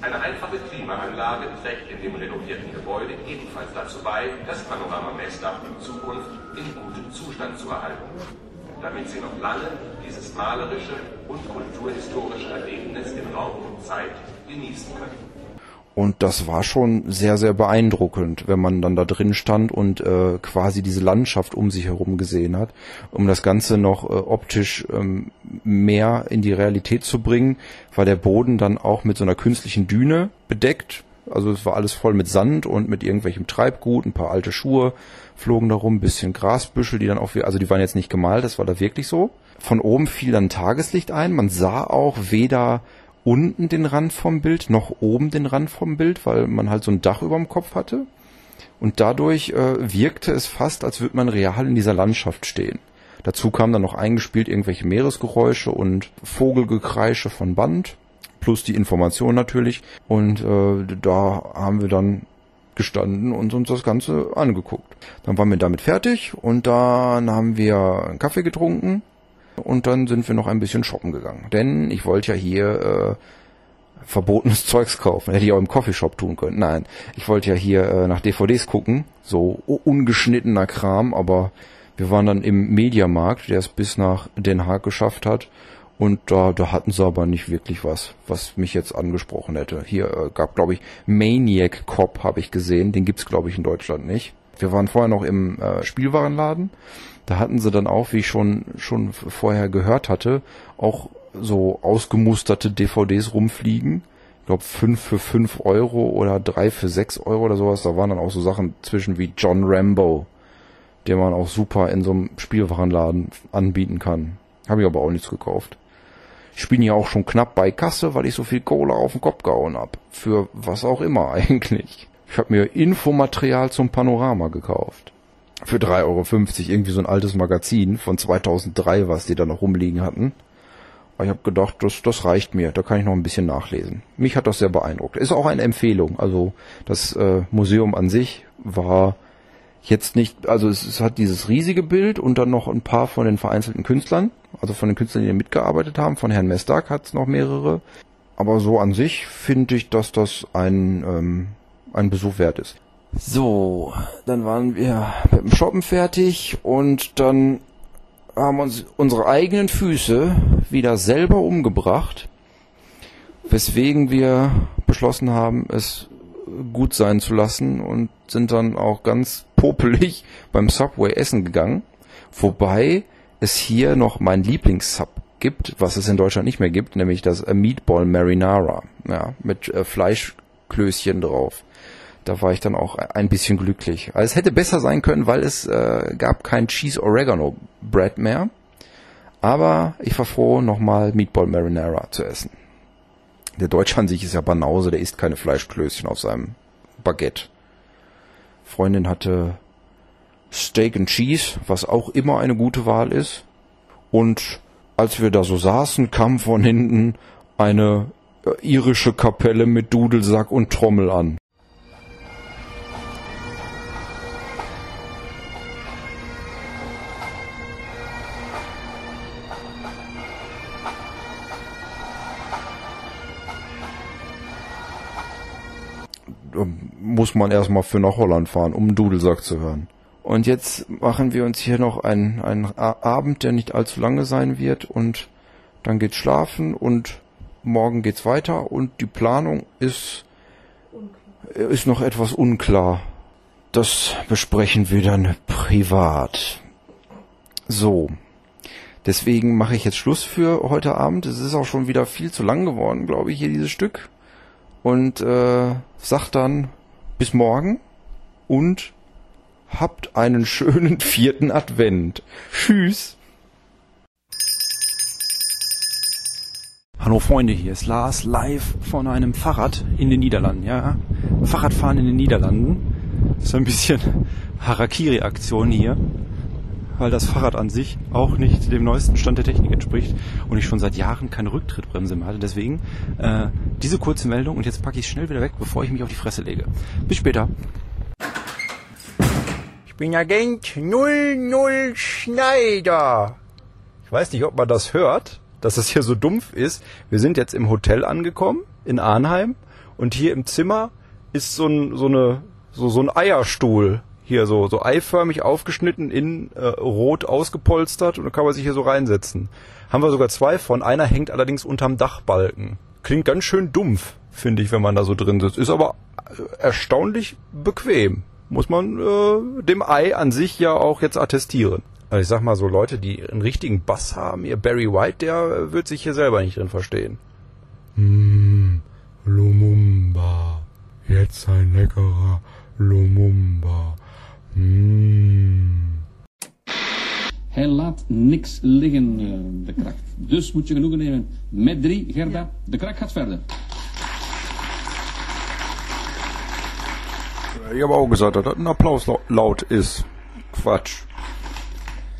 Eine einfache Klimaanlage trägt in dem renovierten Gebäude ebenfalls dazu bei, das Panoramamessdach in Zukunft in gutem Zustand zu erhalten, damit Sie noch lange dieses malerische und kulturhistorische Erlebnis in Raum und Zeit genießen können. Und das war schon sehr, sehr beeindruckend, wenn man dann da drin stand und äh, quasi diese Landschaft um sich herum gesehen hat. Um das Ganze noch äh, optisch ähm, mehr in die Realität zu bringen, war der Boden dann auch mit so einer künstlichen Düne bedeckt. Also es war alles voll mit Sand und mit irgendwelchem Treibgut, ein paar alte Schuhe flogen da rum, bisschen Grasbüschel, die dann auch, also die waren jetzt nicht gemalt, das war da wirklich so. Von oben fiel dann Tageslicht ein, man sah auch weder unten den Rand vom Bild, noch oben den Rand vom Bild, weil man halt so ein Dach über dem Kopf hatte. Und dadurch äh, wirkte es fast, als würde man real in dieser Landschaft stehen. Dazu kamen dann noch eingespielt irgendwelche Meeresgeräusche und Vogelgekreische von Band, plus die Information natürlich. Und äh, da haben wir dann gestanden und uns das Ganze angeguckt. Dann waren wir damit fertig und dann haben wir einen Kaffee getrunken und dann sind wir noch ein bisschen shoppen gegangen. Denn ich wollte ja hier äh, verbotenes Zeugs kaufen. Hätte ich auch im Coffeeshop tun können. Nein, ich wollte ja hier äh, nach DVDs gucken. So ungeschnittener Kram, aber wir waren dann im Mediamarkt, der es bis nach Den Haag geschafft hat. Und da, da hatten sie aber nicht wirklich was, was mich jetzt angesprochen hätte. Hier äh, gab, glaube ich, Maniac Cop habe ich gesehen. Den gibt's glaube ich, in Deutschland nicht. Wir waren vorher noch im äh, Spielwarenladen da hatten sie dann auch, wie ich schon, schon vorher gehört hatte, auch so ausgemusterte DVDs rumfliegen. Ich glaube, fünf für fünf Euro oder drei für sechs Euro oder sowas. Da waren dann auch so Sachen zwischen wie John Rambo, den man auch super in so einem Spielwarenladen anbieten kann. Habe ich aber auch nichts gekauft. Ich bin ja auch schon knapp bei Kasse, weil ich so viel Kohle auf den Kopf gehauen hab. Für was auch immer eigentlich. Ich habe mir Infomaterial zum Panorama gekauft für 3,50 Euro irgendwie so ein altes Magazin von 2003, was die da noch rumliegen hatten. Aber ich habe gedacht, das, das reicht mir, da kann ich noch ein bisschen nachlesen. Mich hat das sehr beeindruckt. Ist auch eine Empfehlung. Also das äh, Museum an sich war jetzt nicht, also es, es hat dieses riesige Bild und dann noch ein paar von den vereinzelten Künstlern, also von den Künstlern, die mitgearbeitet haben. Von Herrn Mesdag hat es noch mehrere. Aber so an sich finde ich, dass das ein, ähm, ein Besuch wert ist. So, dann waren wir mit dem Shoppen fertig und dann haben uns unsere eigenen Füße wieder selber umgebracht, weswegen wir beschlossen haben, es gut sein zu lassen und sind dann auch ganz popelig beim Subway essen gegangen, wobei es hier noch mein Lieblingssub gibt, was es in Deutschland nicht mehr gibt, nämlich das Meatball Marinara, ja, mit äh, Fleischklößchen drauf da war ich dann auch ein bisschen glücklich. Also es hätte besser sein können, weil es äh, gab kein Cheese Oregano Bread mehr. Aber ich war froh, nochmal Meatball Marinara zu essen. Der Deutsche an sich ist ja Banause, der isst keine Fleischklößchen auf seinem Baguette. Freundin hatte Steak and Cheese, was auch immer eine gute Wahl ist. Und als wir da so saßen, kam von hinten eine äh, irische Kapelle mit Dudelsack und Trommel an. muss man erstmal für nach Holland fahren, um einen Dudelsack zu hören. Und jetzt machen wir uns hier noch einen, einen Abend, der nicht allzu lange sein wird und dann geht's schlafen und morgen geht's weiter und die Planung ist, ist noch etwas unklar. Das besprechen wir dann privat. So. Deswegen mache ich jetzt Schluss für heute Abend. Es ist auch schon wieder viel zu lang geworden, glaube ich, hier dieses Stück. Und äh, sag dann bis morgen und habt einen schönen vierten Advent. Tschüss. Hallo Freunde, hier ist Lars live von einem Fahrrad in den Niederlanden. Ja, Fahrradfahren in den Niederlanden. Ist ein bisschen Harakiri-Aktion hier, weil das Fahrrad an sich auch nicht dem neuesten Stand der Technik entspricht und ich schon seit Jahren keine Rücktrittbremse mehr hatte. Deswegen äh, diese kurze Meldung und jetzt packe ich es schnell wieder weg, bevor ich mich auf die Fresse lege. Bis später. Ich bin Agent 00 Schneider. Ich weiß nicht, ob man das hört, dass es hier so dumpf ist. Wir sind jetzt im Hotel angekommen in Arnheim und hier im Zimmer ist so ein, so eine, so, so ein Eierstuhl hier so, so eiförmig aufgeschnitten, in äh, rot ausgepolstert und da kann man sich hier so reinsetzen. Haben wir sogar zwei von. Einer hängt allerdings unterm Dachbalken. Klingt ganz schön dumpf, finde ich, wenn man da so drin sitzt. Ist aber äh, erstaunlich bequem. Muss man äh, dem Ei an sich ja auch jetzt attestieren. Also ich sag mal so, Leute, die einen richtigen Bass haben, ihr Barry White, der wird sich hier selber nicht drin verstehen. Mmh, Lumumba. Jetzt ein leckerer Lumumba. Mmh. Hij laat niks liggen, eh, de krak. Dus moet je genoegen nemen met drie. Gerda, de krak gaat verder. Ich habe auch gesagt, dass das ein Applaus laut ist. Quatsch.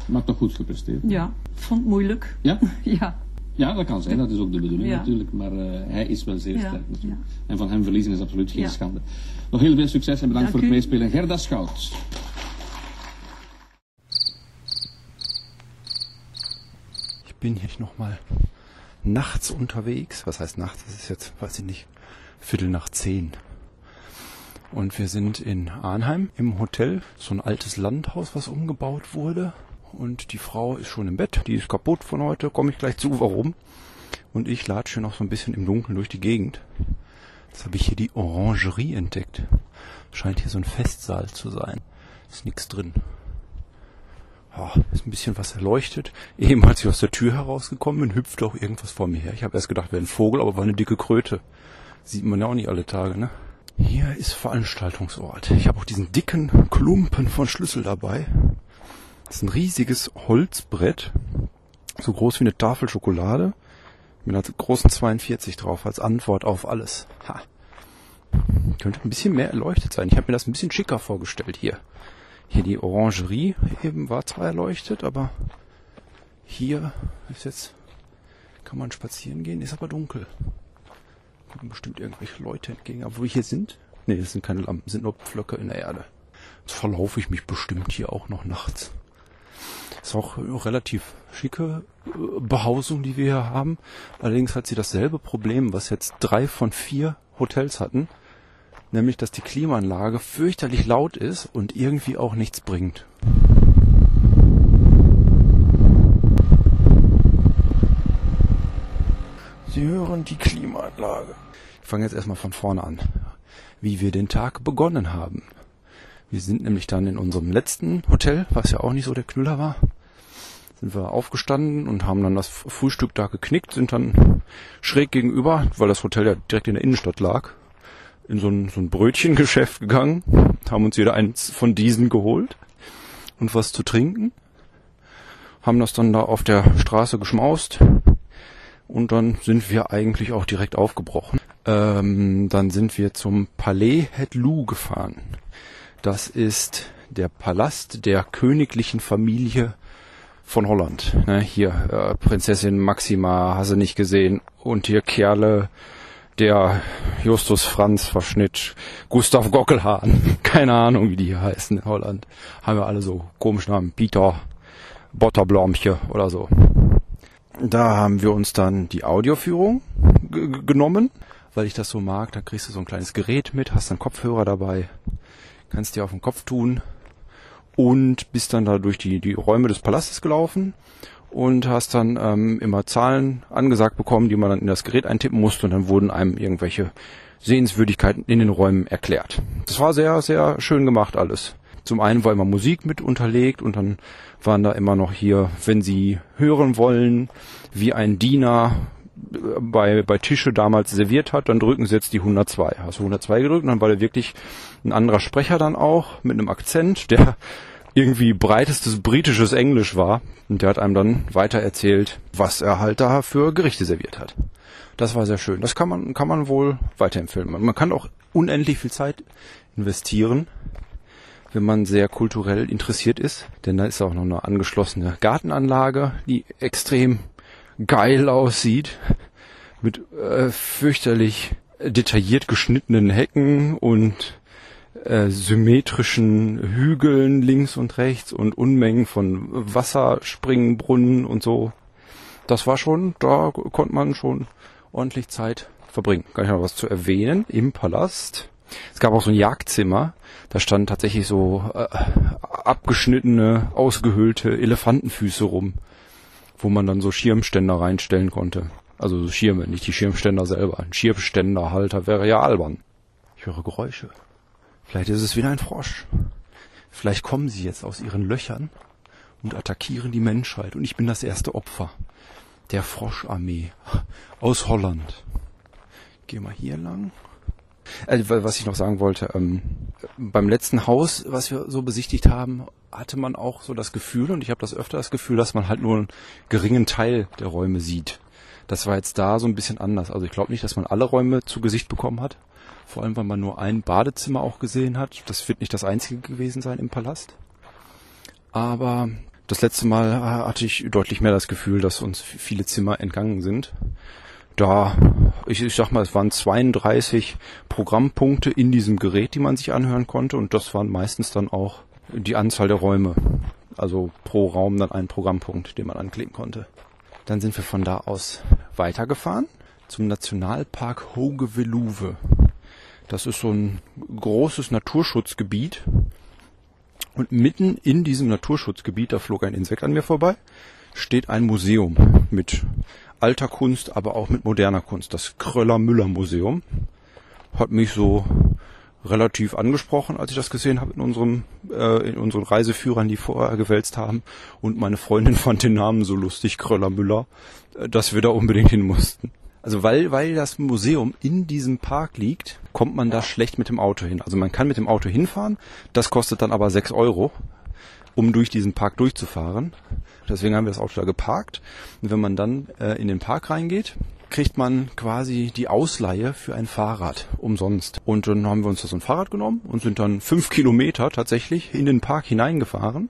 Maar toch goed gepresteerd. Ja, vond het moeilijk. Ja? Ja. Ja, dat kan zijn. Dat is ook de bedoeling Ja. natuurlijk. Maar eh, hij is wel zeer Ja, sterk natuurlijk. ja. En van hem verliezen is absoluut geen Ja. schande. Nog heel veel succes en bedankt Dank voor het u. meespelen. Gerda Schout. Ich bin hier nochmal nachts unterwegs. Was heißt nachts? Das ist jetzt, weiß ich nicht, Viertel nach zehn. Und wir sind in Arnheim im Hotel. So ein altes Landhaus, was umgebaut wurde. Und die Frau ist schon im Bett. Die ist kaputt von heute. Komme ich gleich zu, warum. Und ich latsche noch so ein bisschen im Dunkeln durch die Gegend. Jetzt habe ich hier die Orangerie entdeckt. Scheint hier so ein Festsaal zu sein. Ist nichts drin. Ja, ist ein bisschen was erleuchtet. Eben als ich aus der Tür herausgekommen bin, hüpfte auch irgendwas vor mir her. Ich habe erst gedacht, wäre ein Vogel, aber war eine dicke Kröte. Sieht man ja auch nicht alle Tage, ne? Hier ist Veranstaltungsort. Ich habe auch diesen dicken Klumpen von Schlüssel dabei. Das ist ein riesiges Holzbrett, so groß wie eine Tafel Schokolade, mit einer großen 42 drauf als Antwort auf alles. Ha. Könnte ein bisschen mehr erleuchtet sein. Ich habe mir das ein bisschen schicker vorgestellt hier. Hier die Orangerie eben war zwar erleuchtet, aber hier ist jetzt, kann man spazieren gehen, ist aber dunkel. Kommen bestimmt irgendwelche Leute entgegen. Aber wo wir hier sind? Nee, das sind keine Lampen, sind nur Pflöcke in der Erde. Jetzt verlaufe ich mich bestimmt hier auch noch nachts. Ist auch eine relativ schicke äh, Behausung, die wir hier haben. Allerdings hat sie dasselbe Problem, was jetzt drei von vier Hotels hatten. Nämlich, dass die Klimaanlage fürchterlich laut ist und irgendwie auch nichts bringt. Sie hören die Klimaanlage. Ich fange jetzt erstmal von vorne an, wie wir den Tag begonnen haben. Wir sind nämlich dann in unserem letzten Hotel, was ja auch nicht so der Knüller war, sind wir aufgestanden und haben dann das Frühstück da geknickt, sind dann schräg gegenüber, weil das Hotel ja direkt in der Innenstadt lag, in so ein, so ein Brötchengeschäft gegangen, haben uns jeder eins von diesen geholt und was zu trinken, haben das dann da auf der Straße geschmaust und dann sind wir eigentlich auch direkt aufgebrochen. Ähm, dann sind wir zum Palais Het Lou gefahren. Das ist der Palast der königlichen Familie von Holland. Ne, hier äh, Prinzessin Maxima, hast du nicht gesehen. Und hier Kerle, der Justus Franz Verschnitt, Gustav Gockelhahn. Keine Ahnung, wie die hier heißen in Holland. Haben wir alle so komische Namen. Peter Botterblomche oder so. Da haben wir uns dann die Audioführung genommen, weil ich das so mag. Da kriegst du so ein kleines Gerät mit, hast dann Kopfhörer dabei, kannst dir auf den Kopf tun und bist dann da durch die, die Räume des Palastes gelaufen und hast dann ähm, immer Zahlen angesagt bekommen, die man dann in das Gerät eintippen musste und dann wurden einem irgendwelche Sehenswürdigkeiten in den Räumen erklärt. Das war sehr, sehr schön gemacht alles. Zum einen war immer Musik mit unterlegt und dann waren da immer noch hier, wenn Sie hören wollen, wie ein Diener äh, bei, bei Tische damals serviert hat, dann drücken Sie jetzt die 102. Hast du 102 gedrückt und dann war der wirklich ein anderer Sprecher dann auch mit einem Akzent, der irgendwie breitestes britisches Englisch war. Und der hat einem dann weiter erzählt, was er halt da für Gerichte serviert hat. Das war sehr schön. Das kann man, kann man wohl weiterempfehlen. Man kann auch unendlich viel Zeit investieren, wenn man sehr kulturell interessiert ist. Denn da ist auch noch eine angeschlossene Gartenanlage, die extrem geil aussieht. Mit äh, fürchterlich detailliert geschnittenen Hecken und äh, symmetrischen Hügeln links und rechts und Unmengen von Wasserspringbrunnen und so. Das war schon, da konnte man schon ordentlich Zeit verbringen. Kann ich noch was zu erwähnen? Im Palast. Es gab auch so ein Jagdzimmer. Da standen tatsächlich so äh, abgeschnittene, ausgehöhlte Elefantenfüße rum, wo man dann so Schirmständer reinstellen konnte. Also so Schirme, nicht die Schirmständer selber. Ein Schirmständerhalter wäre ja albern. Ich höre Geräusche. Vielleicht ist es wieder ein Frosch. Vielleicht kommen sie jetzt aus ihren Löchern und attackieren die Menschheit. Und ich bin das erste Opfer der Froscharmee aus Holland. Geh mal hier lang. Äh, was ich noch sagen wollte, ähm, beim letzten Haus, was wir so besichtigt haben, hatte man auch so das Gefühl, und ich habe das öfter das Gefühl, dass man halt nur einen geringen Teil der Räume sieht. Das war jetzt da so ein bisschen anders. Also ich glaube nicht, dass man alle Räume zu Gesicht bekommen hat. Vor allem, weil man nur ein Badezimmer auch gesehen hat. Das wird nicht das einzige gewesen sein im Palast. Aber das letzte Mal hatte ich deutlich mehr das Gefühl, dass uns viele Zimmer entgangen sind. Da, ich, ich sag mal, es waren 32 Programmpunkte in diesem Gerät, die man sich anhören konnte. Und das waren meistens dann auch die Anzahl der Räume. Also pro Raum dann ein Programmpunkt, den man anklicken konnte. Dann sind wir von da aus weitergefahren zum Nationalpark Hoge-Veluwe. Das ist so ein großes Naturschutzgebiet. Und mitten in diesem Naturschutzgebiet, da flog ein Insekt an mir vorbei, steht ein Museum mit alter Kunst, aber auch mit moderner Kunst. Das Kröller-Müller-Museum hat mich so relativ angesprochen, als ich das gesehen habe in unserem äh, in unseren Reiseführern, die vorher gewälzt haben. Und meine Freundin fand den Namen so lustig, Kröller-Müller, äh, dass wir da unbedingt hin mussten. Also weil, weil das Museum in diesem Park liegt, kommt man da schlecht mit dem Auto hin. Also man kann mit dem Auto hinfahren, das kostet dann aber sechs Euro, um durch diesen Park durchzufahren. Deswegen haben wir das Auto da geparkt. Und wenn man dann äh, in den Park reingeht, kriegt man quasi die Ausleihe für ein Fahrrad umsonst. Und dann haben wir uns da so ein Fahrrad genommen und sind dann fünf Kilometer tatsächlich in den Park hineingefahren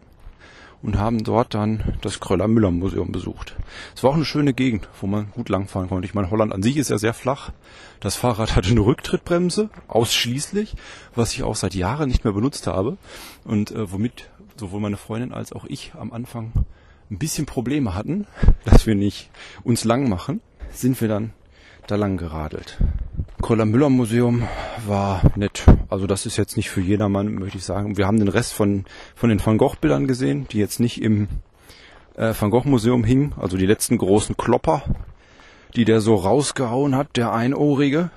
und haben dort dann das Kröller-Müller-Museum besucht. Es war auch eine schöne Gegend, wo man gut langfahren konnte. Ich meine, Holland an sich ist ja sehr flach. Das Fahrrad hatte eine Rücktrittbremse, ausschließlich, was ich auch seit Jahren nicht mehr benutzt habe und äh, womit sowohl meine Freundin als auch ich am Anfang ein bisschen Probleme hatten, dass wir nicht uns lang machen, sind wir dann da lang geradelt. Kröller-Müller-Museum war nett. Also das ist jetzt nicht für jedermann, möchte ich sagen. Wir haben den Rest von, von den Van Gogh-Bildern gesehen, die jetzt nicht im äh, Van Gogh-Museum hingen. Also die letzten großen Klopper, die der so rausgehauen hat, der Einohrige.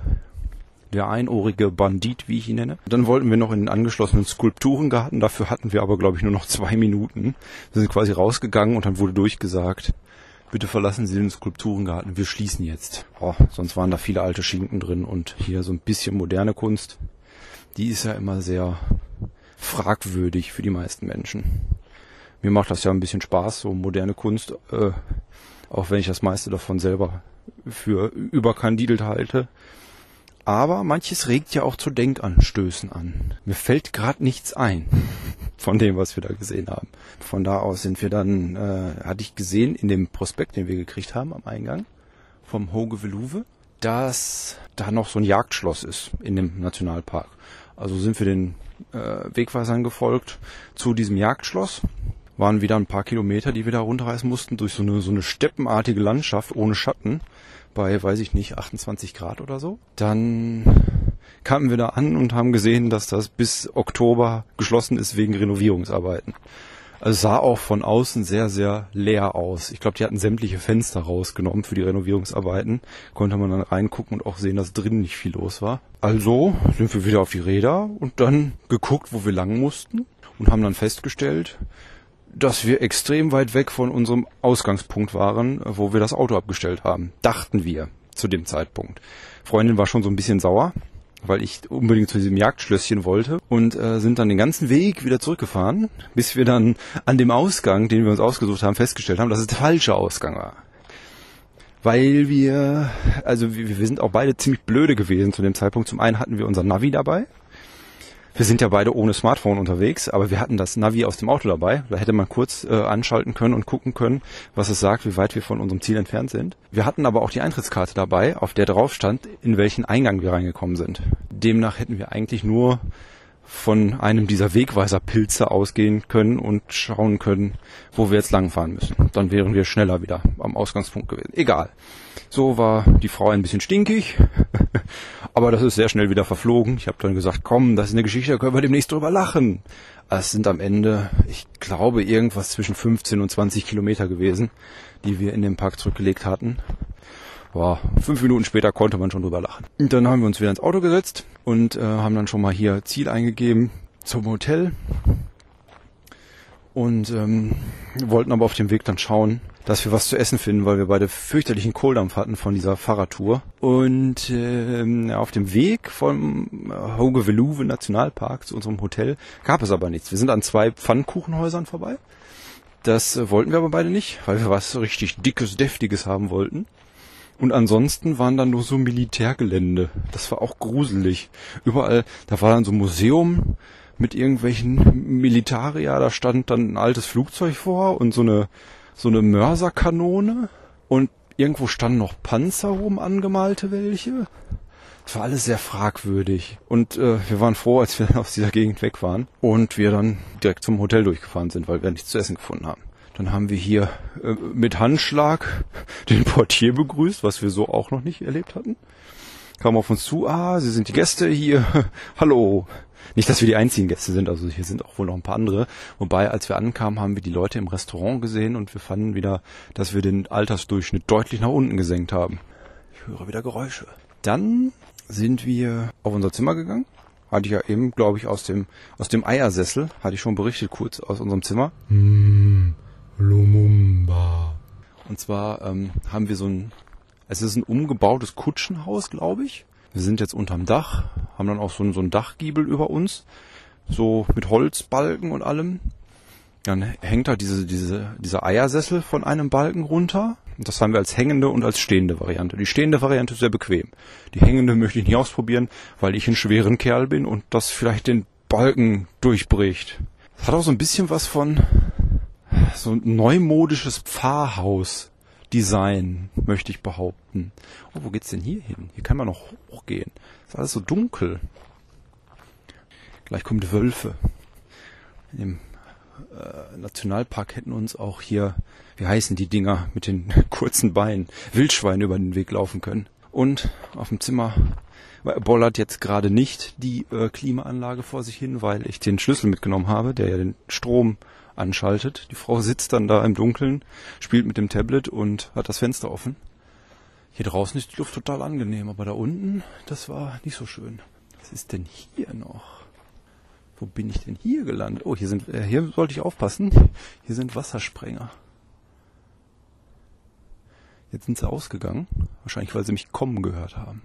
Der einohrige Bandit, wie ich ihn nenne. Dann wollten wir noch in den angeschlossenen Skulpturengarten. Dafür hatten wir aber, glaube ich, nur noch zwei Minuten. Wir sind quasi rausgegangen und dann wurde durchgesagt, bitte verlassen Sie den Skulpturengarten, wir schließen jetzt. Oh, sonst waren da viele alte Schinken drin und hier so ein bisschen moderne Kunst. Die ist ja immer sehr fragwürdig für die meisten Menschen. Mir macht das ja ein bisschen Spaß, so moderne Kunst, äh, auch wenn ich das meiste davon selber für überkandidelt halte. Aber manches regt ja auch zu Denkanstößen an. Mir fällt gerade nichts ein von dem, was wir da gesehen haben. Von da aus sind wir dann, äh, hatte ich gesehen in dem Prospekt, den wir gekriegt haben am Eingang vom Hoge Veluwe, dass da noch so ein Jagdschloss ist in dem Nationalpark. Also sind wir den äh, Wegweisern gefolgt zu diesem Jagdschloss. Waren wieder ein paar Kilometer, die wir da runterreißen mussten, durch so eine, so eine steppenartige Landschaft ohne Schatten bei, weiß ich nicht, 28 Grad oder so. Dann kamen wir da an und haben gesehen, dass das bis Oktober geschlossen ist wegen Renovierungsarbeiten. Also es sah auch von außen sehr, sehr leer aus. Ich glaube, die hatten sämtliche Fenster rausgenommen für die Renovierungsarbeiten. Konnte man dann reingucken und auch sehen, dass drinnen nicht viel los war. Also sind wir wieder auf die Räder und dann geguckt, wo wir lang mussten. und haben dann festgestellt, dass wir extrem weit weg von unserem Ausgangspunkt waren, wo wir das Auto abgestellt haben. Dachten wir zu dem Zeitpunkt. Freundin war schon so ein bisschen sauer, weil ich unbedingt zu diesem Jagdschlösschen wollte und äh, sind dann den ganzen Weg wieder zurückgefahren, bis wir dann an dem Ausgang, den wir uns ausgesucht haben, festgestellt haben, dass es der falsche Ausgang war. Weil wir, also wir, wir sind auch beide ziemlich blöde gewesen zu dem Zeitpunkt. Zum einen hatten wir unser Navi dabei, wir sind ja beide ohne Smartphone unterwegs, aber wir hatten das Navi aus dem Auto dabei. Da hätte man kurz äh, anschalten können und gucken können, was es sagt, wie weit wir von unserem Ziel entfernt sind. Wir hatten aber auch die Eintrittskarte dabei, auf der drauf stand, in welchen Eingang wir reingekommen sind. Demnach hätten wir eigentlich nur von einem dieser Wegweiserpilze ausgehen können und schauen können, wo wir jetzt langfahren müssen. Dann wären wir schneller wieder am Ausgangspunkt gewesen. Egal. So war die Frau ein bisschen stinkig, aber das ist sehr schnell wieder verflogen. Ich habe dann gesagt, komm, das ist eine Geschichte, da können wir demnächst drüber lachen. Es sind am Ende, ich glaube, irgendwas zwischen 15 und 20 Kilometer gewesen, die wir in den Park zurückgelegt hatten. Boah, fünf Minuten später konnte man schon drüber lachen. Und dann haben wir uns wieder ins Auto gesetzt und äh, haben dann schon mal hier Ziel eingegeben zum Hotel. Und ähm, wollten aber auf dem Weg dann schauen, dass wir was zu essen finden, weil wir beide fürchterlichen Kohldampf hatten von dieser Fahrradtour. Und ähm, auf dem Weg vom Hoge-Veluwe Nationalpark zu unserem Hotel gab es aber nichts. Wir sind an zwei Pfannkuchenhäusern vorbei. Das äh, wollten wir aber beide nicht, weil wir was richtig dickes, deftiges haben wollten. Und ansonsten waren dann nur so Militärgelände. Das war auch gruselig. Überall, da war dann so ein Museum mit irgendwelchen Militaria, da stand dann ein altes Flugzeug vor und so eine, so eine Mörserkanone und irgendwo standen noch Panzer rum angemalte welche. Das war alles sehr fragwürdig. Und äh, wir waren froh, als wir aus dieser Gegend weg waren und wir dann direkt zum Hotel durchgefahren sind, weil wir nichts zu essen gefunden haben. Dann haben wir hier äh, mit Handschlag den Portier begrüßt, was wir so auch noch nicht erlebt hatten. Kam auf uns zu, ah, Sie sind die Gäste hier. Hallo. Nicht, dass wir die einzigen Gäste sind, also hier sind auch wohl noch ein paar andere. Wobei, als wir ankamen, haben wir die Leute im Restaurant gesehen und wir fanden wieder, dass wir den Altersdurchschnitt deutlich nach unten gesenkt haben. Ich höre wieder Geräusche. Dann sind wir auf unser Zimmer gegangen. Hatte ich ja eben, glaube ich, aus dem, aus dem Eiersessel, hatte ich schon berichtet kurz aus unserem Zimmer. Mm, Lumumba. Und zwar ähm, haben wir so ein, es ist ein umgebautes Kutschenhaus, glaube ich. Wir sind jetzt unterm Dach, haben dann auch so, so ein Dachgiebel über uns, so mit Holzbalken und allem. Dann hängt da diese, diese, dieser Eiersessel von einem Balken runter. Das haben wir als hängende und als stehende Variante. Die stehende Variante ist sehr bequem. Die hängende möchte ich nicht ausprobieren, weil ich ein schweren Kerl bin und das vielleicht den Balken durchbricht. Das hat auch so ein bisschen was von so ein neumodisches Pfarrhaus-Design, möchte ich behaupten. Oh, wo geht's denn hier hin? Hier kann man noch hochgehen. ist alles so dunkel. Gleich kommt Wölfe. Im äh, Nationalpark hätten uns auch hier, wie heißen die Dinger mit den kurzen Beinen, Wildschweine über den Weg laufen können. Und auf dem Zimmer bollert jetzt gerade nicht die äh, Klimaanlage vor sich hin, weil ich den Schlüssel mitgenommen habe, der ja den Strom anschaltet. Die Frau sitzt dann da im Dunkeln, spielt mit dem Tablet und hat das Fenster offen. Hier draußen ist die Luft total angenehm, aber da unten, das war nicht so schön. Was ist denn hier noch? Wo bin ich denn hier gelandet? Oh, hier sind, äh, hier sollte ich aufpassen. Hier sind Wassersprenger. Jetzt sind sie ausgegangen. Wahrscheinlich, weil sie mich kommen gehört haben.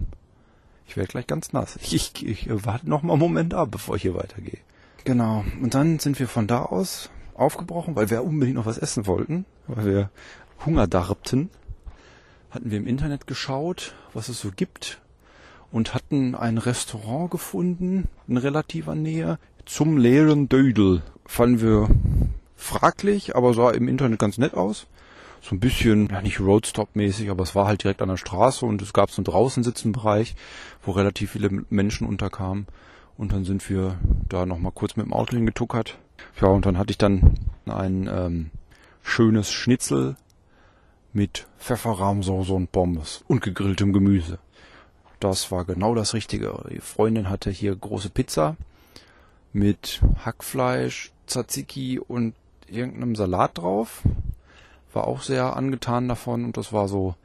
Ich werde gleich ganz nass. Ich, ich, ich warte noch mal einen Moment ab, bevor ich hier weitergehe. Genau. Und dann sind wir von da aus aufgebrochen, weil wir unbedingt noch was essen wollten, weil wir Hunger darbten. Hatten wir im Internet geschaut, was es so gibt und hatten ein Restaurant gefunden in relativer Nähe zum leeren Dödel. Fanden wir fraglich, aber sah im Internet ganz nett aus. So ein bisschen, ja nicht Roadstop-mäßig, aber es war halt direkt an der Straße und es gab so einen draußen sitzen Bereich, wo relativ viele Menschen unterkamen. Und dann sind wir da nochmal kurz mit dem Auto hingetuckert. Ja, und dann hatte ich dann ein ähm, schönes Schnitzel mit Pfefferrahmsoße und Pommes und gegrilltem Gemüse. Das war genau das Richtige. Die Freundin hatte hier große Pizza mit Hackfleisch, Tzatziki und irgendeinem Salat drauf. War auch sehr angetan davon und das war so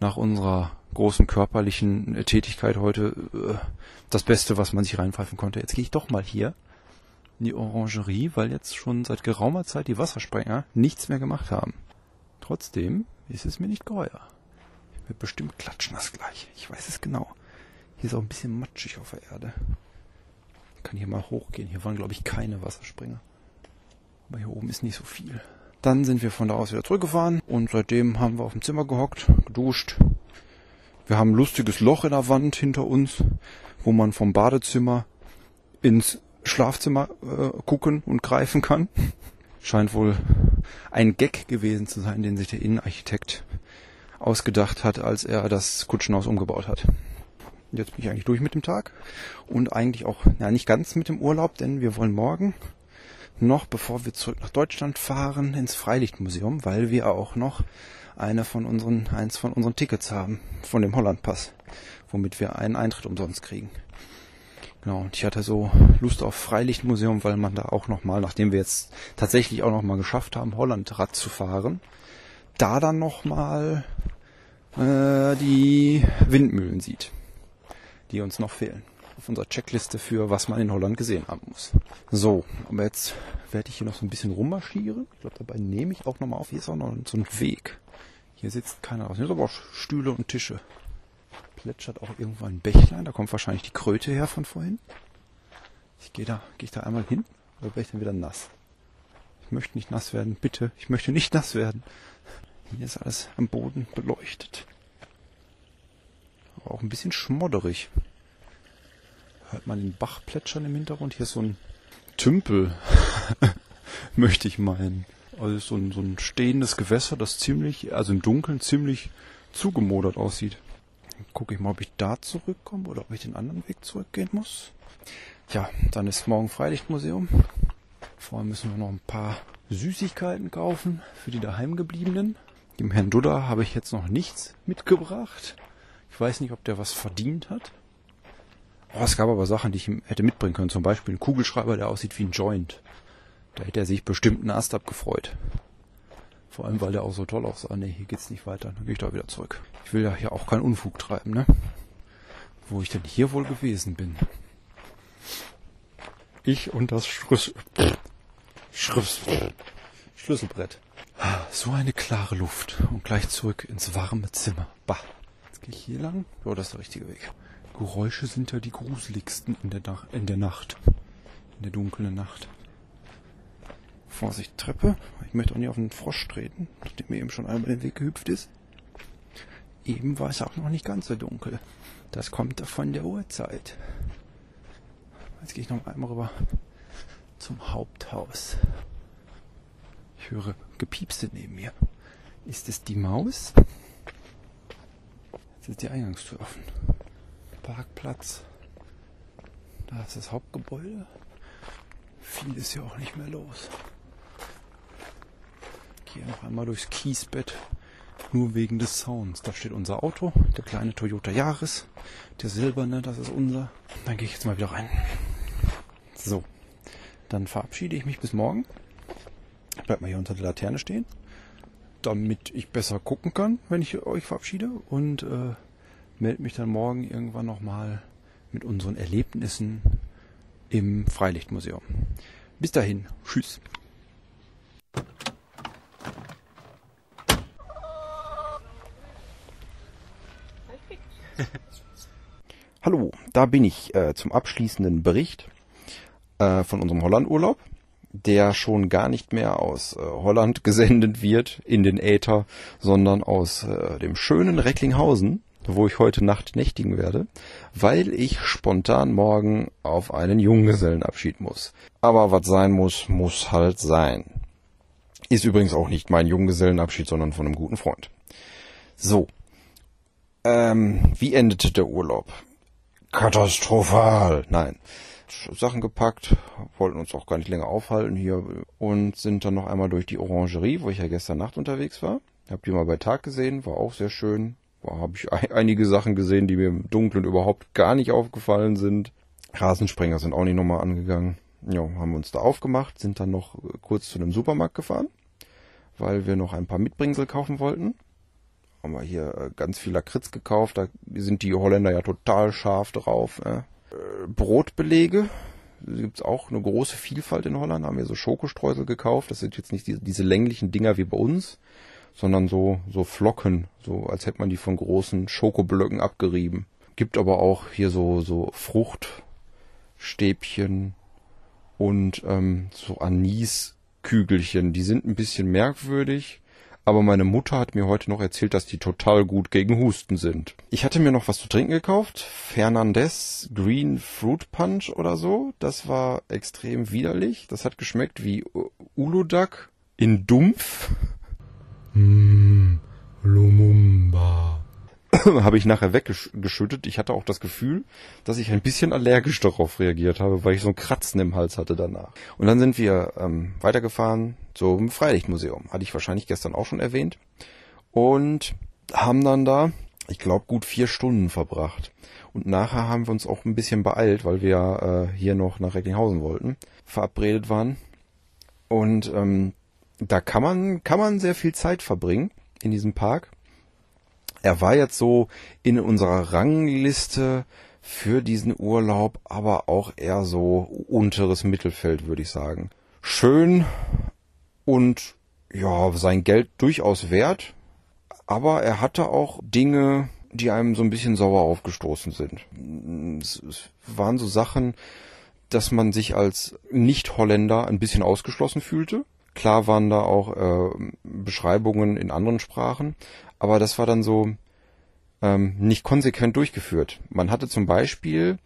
nach unserer großen körperlichen Tätigkeit heute äh, das Beste, was man sich reinpfeifen konnte. Jetzt gehe ich doch mal hier in die Orangerie, weil jetzt schon seit geraumer Zeit die Wassersprenger nichts mehr gemacht haben. Trotzdem ist es mir nicht geheuer. Ich werde bestimmt klatschnass gleich. Ich weiß es genau. Hier ist auch ein bisschen matschig auf der Erde. Ich kann hier mal hochgehen. Hier waren, glaube ich, keine Wasserspringer. Aber hier oben ist nicht so viel. Dann sind wir von da aus wieder zurückgefahren und seitdem haben wir auf dem Zimmer gehockt, geduscht. Wir haben ein lustiges Loch in der Wand hinter uns, wo man vom Badezimmer ins Schlafzimmer äh, gucken und greifen kann. Scheint wohl ein Gag gewesen zu sein, den sich der Innenarchitekt ausgedacht hat, als er das Kutschenhaus umgebaut hat. Jetzt bin ich eigentlich durch mit dem Tag und eigentlich auch, ja, nicht ganz mit dem Urlaub, denn wir wollen morgen noch, bevor wir zurück nach Deutschland fahren, ins Freilichtmuseum, weil wir auch noch eine von unseren, eins von unseren Tickets haben, von dem Hollandpass, womit wir einen Eintritt umsonst kriegen. Genau, und ich hatte so Lust auf Freilichtmuseum, weil man da auch nochmal, nachdem wir jetzt tatsächlich auch nochmal geschafft haben, Hollandrad zu fahren, da dann nochmal äh, die Windmühlen sieht, die uns noch fehlen. Auf unserer Checkliste für was man in Holland gesehen haben muss. So, aber jetzt werde ich hier noch so ein bisschen rummarschieren. Ich glaube, dabei nehme ich auch nochmal auf. Hier ist auch noch so ein Weg. Hier sitzt keiner aus. Hier sind aber auch Stühle und Tische. Plätschert auch irgendwo ein Bächlein. Da kommt wahrscheinlich die Kröte her von vorhin. Ich gehe da, gehe ich da einmal hin oder werde ich dann wieder nass? Ich möchte nicht nass werden, bitte. Ich möchte nicht nass werden. Hier ist alles am Boden beleuchtet. Aber auch ein bisschen schmodderig. Hört man den Bach plätschern im Hintergrund? Hier ist so ein Tümpel, möchte ich meinen. Also so ein, so ein stehendes Gewässer, das ziemlich, also im Dunkeln ziemlich zugemodert aussieht. Gucke ich mal, ob ich da zurückkomme oder ob ich den anderen Weg zurückgehen muss. Ja, dann ist morgen Freilichtmuseum. Vorher müssen wir noch ein paar Süßigkeiten kaufen für die daheimgebliebenen. Dem Herrn Dudda habe ich jetzt noch nichts mitgebracht. Ich weiß nicht, ob der was verdient hat. Oh, es gab aber Sachen, die ich ihm hätte mitbringen können. Zum Beispiel ein Kugelschreiber, der aussieht wie ein Joint. Da hätte er sich bestimmt einen Ast abgefreut. Vor allem, weil der auch so toll aussah. Ne, hier geht's nicht weiter. Dann gehe ich da wieder zurück. Ich will ja hier auch keinen Unfug treiben, ne? Wo ich denn hier wohl gewesen bin. Ich und das Schlüssel... Schlüssel... Schlüsselbrett. So eine klare Luft. Und gleich zurück ins warme Zimmer. Bah. Jetzt gehe ich hier lang. Ja, das ist der richtige Weg. Geräusche sind ja die gruseligsten in der, in der Nacht. In der dunklen Nacht. Vorsicht, Treppe. Ich möchte auch nicht auf einen Frosch treten, nachdem mir eben schon einmal den Weg gehüpft ist. Eben war es auch noch nicht ganz so dunkel. Das kommt von der Uhrzeit. Jetzt gehe ich noch einmal rüber zum Haupthaus. Ich höre Gepiepse neben mir. Ist es die Maus? Jetzt ist die Eingangstür offen. Parkplatz. Da ist das Hauptgebäude. Viel ist ja auch nicht mehr los. Gehe noch einmal durchs Kiesbett. Nur wegen des Sounds. Da steht unser Auto, der kleine Toyota Yaris. Der silberne, das ist unser. Dann gehe ich jetzt mal wieder rein. So. Dann verabschiede ich mich bis morgen. Bleib mal hier unter der Laterne stehen. Damit ich besser gucken kann, wenn ich euch verabschiede. Und äh, melde mich dann morgen irgendwann nochmal mit unseren Erlebnissen im Freilichtmuseum. Bis dahin, tschüss. Hallo, da bin ich äh, zum abschließenden Bericht äh, von unserem Hollandurlaub, der schon gar nicht mehr aus äh, Holland gesendet wird in den Äther, sondern aus äh, dem schönen Recklinghausen wo ich heute Nacht nächtigen werde, weil ich spontan morgen auf einen Junggesellenabschied muss. Aber was sein muss, muss halt sein. Ist übrigens auch nicht mein Junggesellenabschied, sondern von einem guten Freund. So. Ähm, wie endete der Urlaub? Katastrophal. Nein. Sachen gepackt, wollten uns auch gar nicht länger aufhalten hier und sind dann noch einmal durch die Orangerie, wo ich ja gestern Nacht unterwegs war. Habt ihr mal bei Tag gesehen, war auch sehr schön habe ich einige Sachen gesehen, die mir im Dunkeln überhaupt gar nicht aufgefallen sind. Rasensprenger sind auch nicht nochmal angegangen. Ja, haben uns da aufgemacht, sind dann noch äh, kurz zu einem Supermarkt gefahren, weil wir noch ein paar Mitbringsel kaufen wollten. Haben wir hier äh, ganz viel Lakritz gekauft, da sind die Holländer ja total scharf drauf. Äh. Brotbelege gibt's auch eine große Vielfalt in Holland. Haben wir so Schokostreusel gekauft. Das sind jetzt nicht die, diese länglichen Dinger wie bei uns, sondern so, so Flocken, so als hätte man die von großen Schokoblöcken abgerieben. Gibt aber auch hier so, so Fruchtstäbchen und ähm, so Aniskügelchen. Die sind ein bisschen merkwürdig, aber meine Mutter hat mir heute noch erzählt, dass die total gut gegen Husten sind. Ich hatte mir noch was zu trinken gekauft. Fernandez Green Fruit Punch oder so. Das war extrem widerlich. Das hat geschmeckt wie Uludak in Dumpf. Mm, Lumumba. habe ich nachher weggeschüttet. Ich hatte auch das Gefühl, dass ich ein bisschen allergisch darauf reagiert habe, weil ich so ein Kratzen im Hals hatte danach. Und dann sind wir ähm, weitergefahren zum Freilichtmuseum. Hatte ich wahrscheinlich gestern auch schon erwähnt. Und haben dann da, ich glaube, gut vier Stunden verbracht. Und nachher haben wir uns auch ein bisschen beeilt, weil wir äh, hier noch nach Recklinghausen wollten, verabredet waren. Und ähm, da kann man, kann man sehr viel Zeit verbringen in diesem Park. Er war jetzt so in unserer Rangliste für diesen Urlaub, aber auch eher so unteres Mittelfeld, würde ich sagen. Schön und ja, sein Geld durchaus wert, aber er hatte auch Dinge, die einem so ein bisschen sauer aufgestoßen sind. Es, waren so Sachen, dass man sich als Nicht-Holländer ein bisschen ausgeschlossen fühlte. Klar waren da auch äh, Beschreibungen in anderen Sprachen, aber das war dann so ähm, nicht konsequent durchgeführt. Man hatte zum Beispiel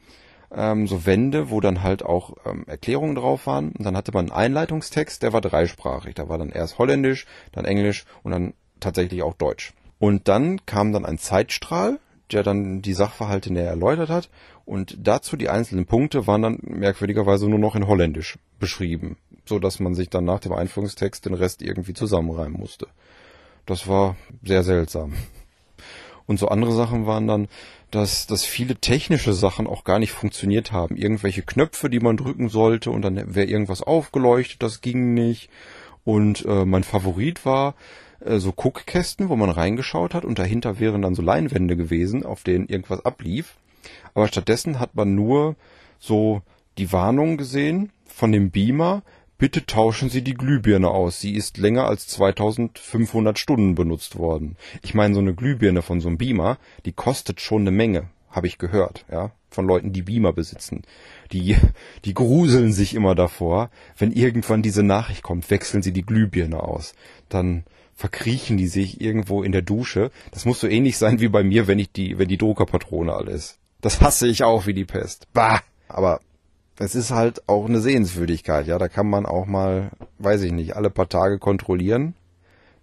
ähm, so Wände, wo dann halt auch ähm, Erklärungen drauf waren. Und dann hatte man einen Einleitungstext, der war dreisprachig. Da war dann erst Holländisch, dann Englisch und dann tatsächlich auch Deutsch. Und dann kam dann ein Zeitstrahl, der dann die Sachverhalte näher erläutert hat. Und dazu die einzelnen Punkte waren dann merkwürdigerweise nur noch in Holländisch beschrieben, so dass man sich dann nach dem Einführungstext den Rest irgendwie zusammenreimen musste. Das war sehr seltsam. Und so andere Sachen waren dann, dass, dass viele technische Sachen auch gar nicht funktioniert haben. Irgendwelche Knöpfe, die man drücken sollte und dann wäre irgendwas aufgeleuchtet, das ging nicht. Und äh, mein Favorit war äh, so Guckkästen, wo man reingeschaut hat und dahinter wären dann so Leinwände gewesen, auf denen irgendwas ablief. Aber stattdessen hat man nur so die Warnung gesehen von dem Beamer, Bitte tauschen Sie die Glühbirne aus. Sie ist länger als 2500 Stunden benutzt worden. Ich meine, so eine Glühbirne von so einem Beamer, die kostet schon eine Menge, habe ich gehört, ja, von Leuten, die Beamer besitzen. Die, die gruseln sich immer davor, wenn irgendwann diese Nachricht kommt, wechseln Sie die Glühbirne aus. Dann verkriechen die sich irgendwo in der Dusche. Das muss so ähnlich sein wie bei mir, wenn ich die, wenn die Druckerpatrone alles. Das hasse ich auch wie die Pest. Bah! Aber es ist halt auch eine Sehenswürdigkeit, ja. Da kann man auch mal, weiß ich nicht, alle paar Tage kontrollieren,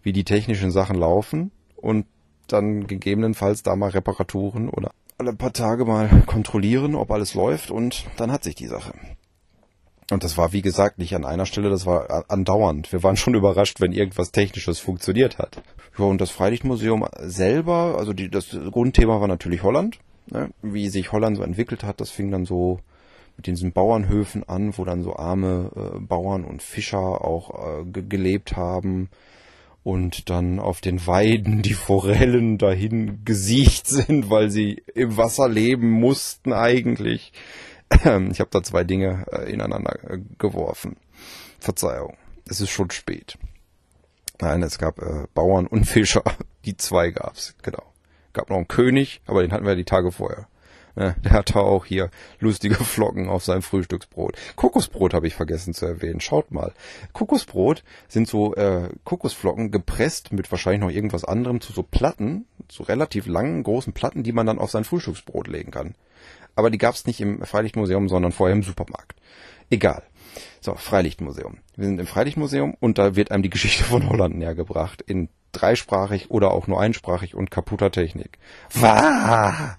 wie die technischen Sachen laufen und dann gegebenenfalls da mal Reparaturen oder alle paar Tage mal kontrollieren, ob alles läuft und dann hat sich die Sache. Und das war, wie gesagt, nicht an einer Stelle, das war andauernd. Wir waren schon überrascht, wenn irgendwas Technisches funktioniert hat. Ja, und das Freilichtmuseum selber, also die, das Grundthema war natürlich Holland. Ne? Wie sich Holland so entwickelt hat, das fing dann so mit diesen Bauernhöfen an, wo dann so arme äh, Bauern und Fischer auch äh, gelebt haben und dann auf den Weiden die Forellen dahin gesiecht sind, weil sie im Wasser leben mussten eigentlich. Ich habe da zwei Dinge äh, ineinander äh, geworfen. Verzeihung, es ist schon spät. Nein, es gab äh, Bauern und Fischer. Die zwei gab's, genau. Gab noch einen König, aber den hatten wir die Tage vorher. Ja, der hatte auch hier lustige Flocken auf seinem Frühstücksbrot. Kokosbrot habe ich vergessen zu erwähnen. Schaut mal. Kokosbrot sind so äh, Kokosflocken gepresst mit wahrscheinlich noch irgendwas anderem zu so Platten, so relativ langen, großen Platten, die man dann auf sein Frühstücksbrot legen kann. Aber die gab es nicht im Freilichtmuseum, sondern vorher im Supermarkt. Egal. So, Freilichtmuseum. Wir sind im Freilichtmuseum und da wird einem die Geschichte von Holland näher gebracht. In dreisprachig oder auch nur einsprachig und kaputter Technik. Wah!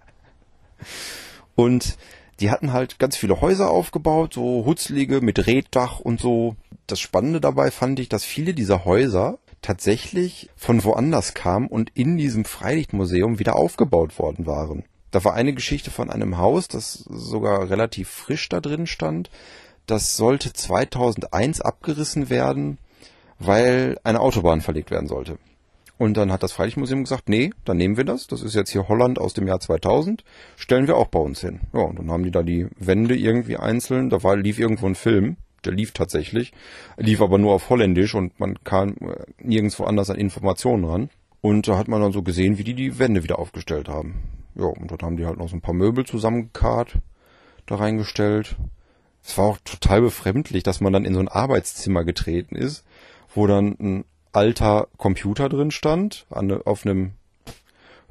Und die hatten halt ganz viele Häuser aufgebaut, so hutzlige mit Reddach und so. Das Spannende dabei fand ich, dass viele dieser Häuser tatsächlich von woanders kamen und in diesem Freilichtmuseum wieder aufgebaut worden waren. Da war eine Geschichte von einem Haus, das sogar relativ frisch da drin stand. Das sollte 2001 abgerissen werden, weil eine Autobahn verlegt werden sollte. Und dann hat das Freilichtmuseum gesagt, nee, dann nehmen wir das. Das ist jetzt hier Holland aus dem Jahr 2000. Stellen wir auch bei uns hin. Ja, und dann haben die da die Wände irgendwie einzeln. Da war, lief irgendwo ein Film. Der lief tatsächlich. Lief aber nur auf Holländisch und man kam äh, nirgendwo anders an Informationen ran. Und da hat man dann so gesehen, wie die die Wände wieder aufgestellt haben. Ja, und dort haben die halt noch so ein paar Möbel zusammengekarrt, da reingestellt. Es war auch total befremdlich, dass man dann in so ein Arbeitszimmer getreten ist, wo dann ein alter Computer drin stand, an, auf einem,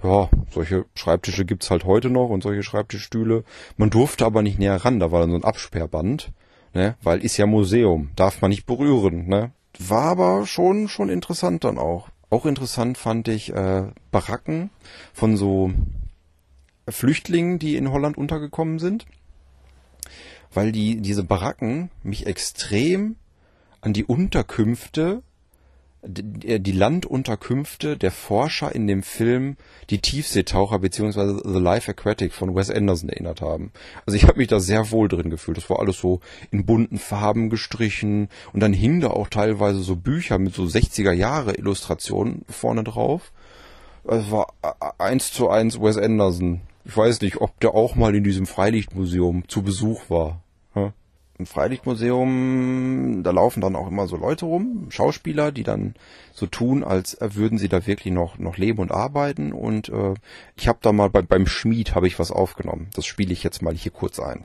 ja, solche Schreibtische gibt's halt heute noch und solche Schreibtischstühle. Man durfte aber nicht näher ran, da war dann so ein Absperrband, ne, weil ist ja Museum, darf man nicht berühren, ne. War aber schon, schon interessant dann auch. Auch interessant fand ich äh, Baracken von so Flüchtlingen, die in Holland untergekommen sind, weil die diese Baracken mich extrem an die Unterkünfte die, die Landunterkünfte der Forscher in dem Film Die Tiefseetaucher bzw. The Life Aquatic von Wes Anderson erinnert haben. Also ich habe mich da sehr wohl drin gefühlt. Das war alles so in bunten Farben gestrichen und dann hingen da auch teilweise so Bücher mit so 60er Jahre Illustrationen vorne drauf. Es war eins zu eins Wes Anderson. Ich weiß nicht, ob der auch mal in diesem Freilichtmuseum zu Besuch war im Freilichtmuseum, da laufen dann auch immer so Leute rum, Schauspieler, die dann so tun, als würden sie da wirklich noch noch leben und arbeiten. Und äh, ich habe da mal bei, beim Schmied habe ich was aufgenommen. Das spiele ich jetzt mal hier kurz ein.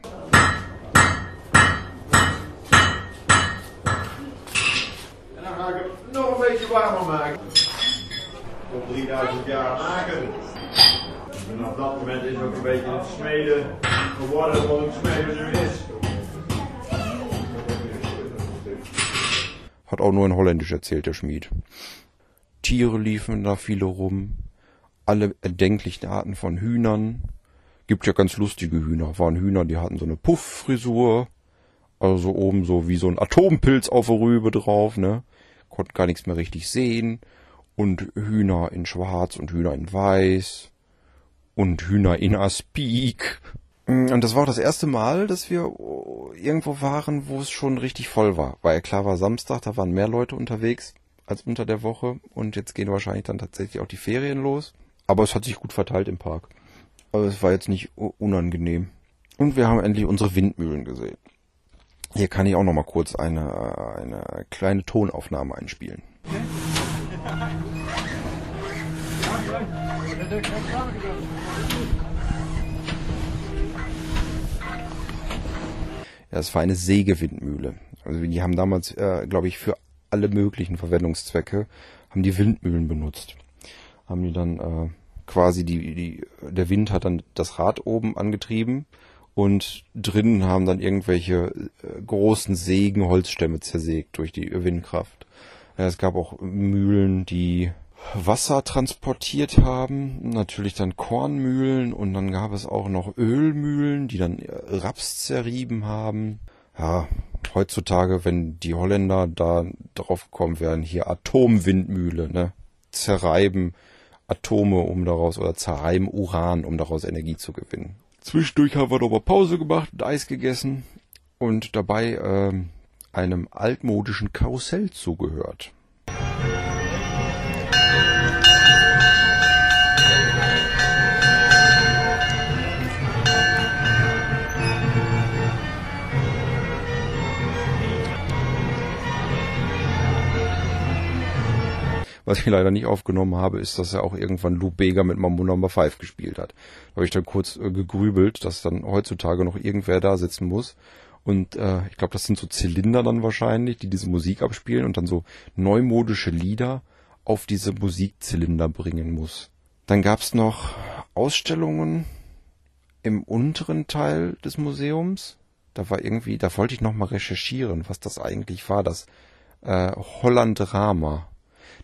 Nog een beetje warmer maken. Tot 3000 jaar maken. En vanaf dat moment is ook een beetje het smeden geworden wat het smeden nu is. Hat auch nur in Holländisch erzählt, der Schmied. Tiere liefen da viele rum. Alle erdenklichen Arten von Hühnern. Gibt ja ganz lustige Hühner. Waren Hühner, die hatten so eine Pufffrisur. Also oben so wie so ein Atompilz auf der Rübe drauf, ne? Konnten gar nichts mehr richtig sehen. Und Hühner in schwarz und Hühner in weiß. Und Hühner in Aspik. Mm, und das war auch das erste Mal, dass wir irgendwo waren, wo es schon richtig voll war. Weil klar war Samstag, da waren mehr Leute unterwegs als unter der Woche. Und jetzt gehen wahrscheinlich dann tatsächlich auch die Ferien los. Aber es hat sich gut verteilt im Park. Also es war jetzt nicht unangenehm. Und wir haben endlich unsere Windmühlen gesehen. Hier kann ich auch noch mal kurz eine, eine kleine Tonaufnahme einspielen. Das war eine Sägewindmühle. Also die haben damals, äh, glaube ich, für alle möglichen Verwendungszwecke haben die Windmühlen benutzt. Haben die dann äh, quasi die, die, der Wind hat dann das Rad oben angetrieben und drinnen haben dann irgendwelche äh, großen Sägen Holzstämme zersägt durch die Windkraft. Ja, es gab auch Mühlen, die Wasser transportiert haben, natürlich dann Kornmühlen und dann gab es auch noch Ölmühlen, die dann Raps zerrieben haben. Ja, heutzutage, wenn die Holländer da drauf kommen wären, hier Atomwindmühle, ne? Zerreiben Atome, um daraus, oder zerreiben Uran, um daraus Energie zu gewinnen. Zwischendurch haben wir aber Pause gemacht und Eis gegessen und dabei ähm, einem altmodischen Karussell zugehört. Was ich leider nicht aufgenommen habe, ist, dass er auch irgendwann Lou Bega mit Mambo Number 5 gespielt hat. Da habe ich dann kurz äh, gegrübelt, dass dann heutzutage noch irgendwer da sitzen muss. Und äh, ich glaube, das sind so Zylinder dann wahrscheinlich, die diese Musik abspielen und dann so neumodische Lieder auf diese Musikzylinder bringen muss. Dann gab's noch Ausstellungen im unteren Teil des Museums. Da war irgendwie, da wollte ich noch mal recherchieren, was das eigentlich war, das äh, Hollandrama.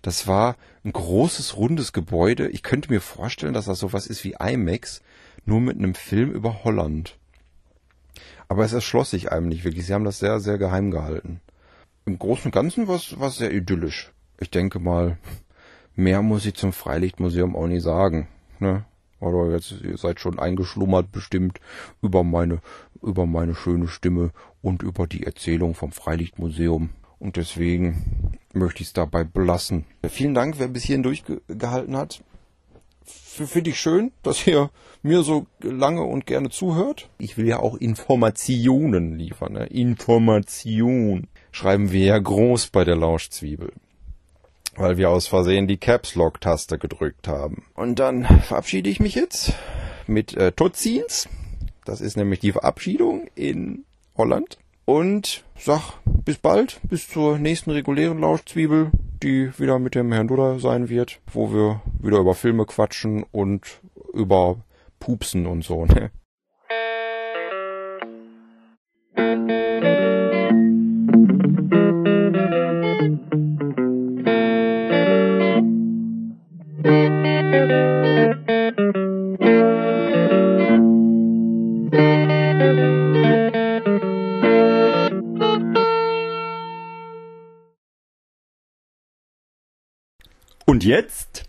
Das war ein großes, rundes Gebäude. Ich könnte mir vorstellen, dass das sowas ist wie IMAX, nur mit einem Film über Holland. Aber es erschloss sich einem nicht wirklich. Sie haben das sehr, sehr geheim gehalten. Im Großen und Ganzen war es sehr idyllisch. Ich denke mal, mehr muss ich zum Freilichtmuseum auch nicht sagen. Ne? Oder jetzt, ihr seid schon eingeschlummert bestimmt über meine, über meine schöne Stimme und über die Erzählung vom Freilichtmuseum. Und deswegen möchte ich es dabei belassen. Vielen Dank, wer bis hierhin durchgehalten hat. Finde ich schön, dass ihr mir so lange und gerne zuhört. Ich will ja auch Informationen liefern. Ne? Information schreiben wir ja groß bei der Lauschzwiebel. Weil wir aus Versehen die Caps Lock Taste gedrückt haben. Und dann verabschiede ich mich jetzt mit äh, Tutzins. Das ist nämlich die Verabschiedung in Holland. Und sag bis bald, bis zur nächsten regulären Lauschzwiebel, die wieder mit dem Herrn Duda sein wird, wo wir wieder über Filme quatschen und über Pupsen und so. Ne? Und jetzt?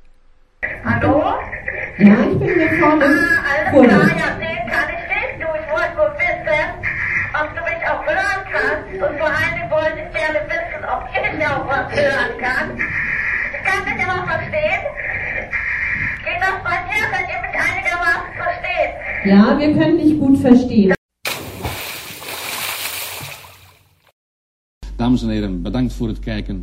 Hallo? Ja, ich bin hier vorne. Ah, alles klar, ja, den kann ich nicht. Du, ich wollte nur wissen, ob du mich auch hören kannst. Und vor allen Dingen wollte ich gerne wissen, ob ich auch was hören kann. Ich kann dich aber verstehen. Geht das bei dir, wenn ihr mich einigermaßen versteht? Ja, wir können dich gut verstehen. Dames en heren, bedankt voor het kijken.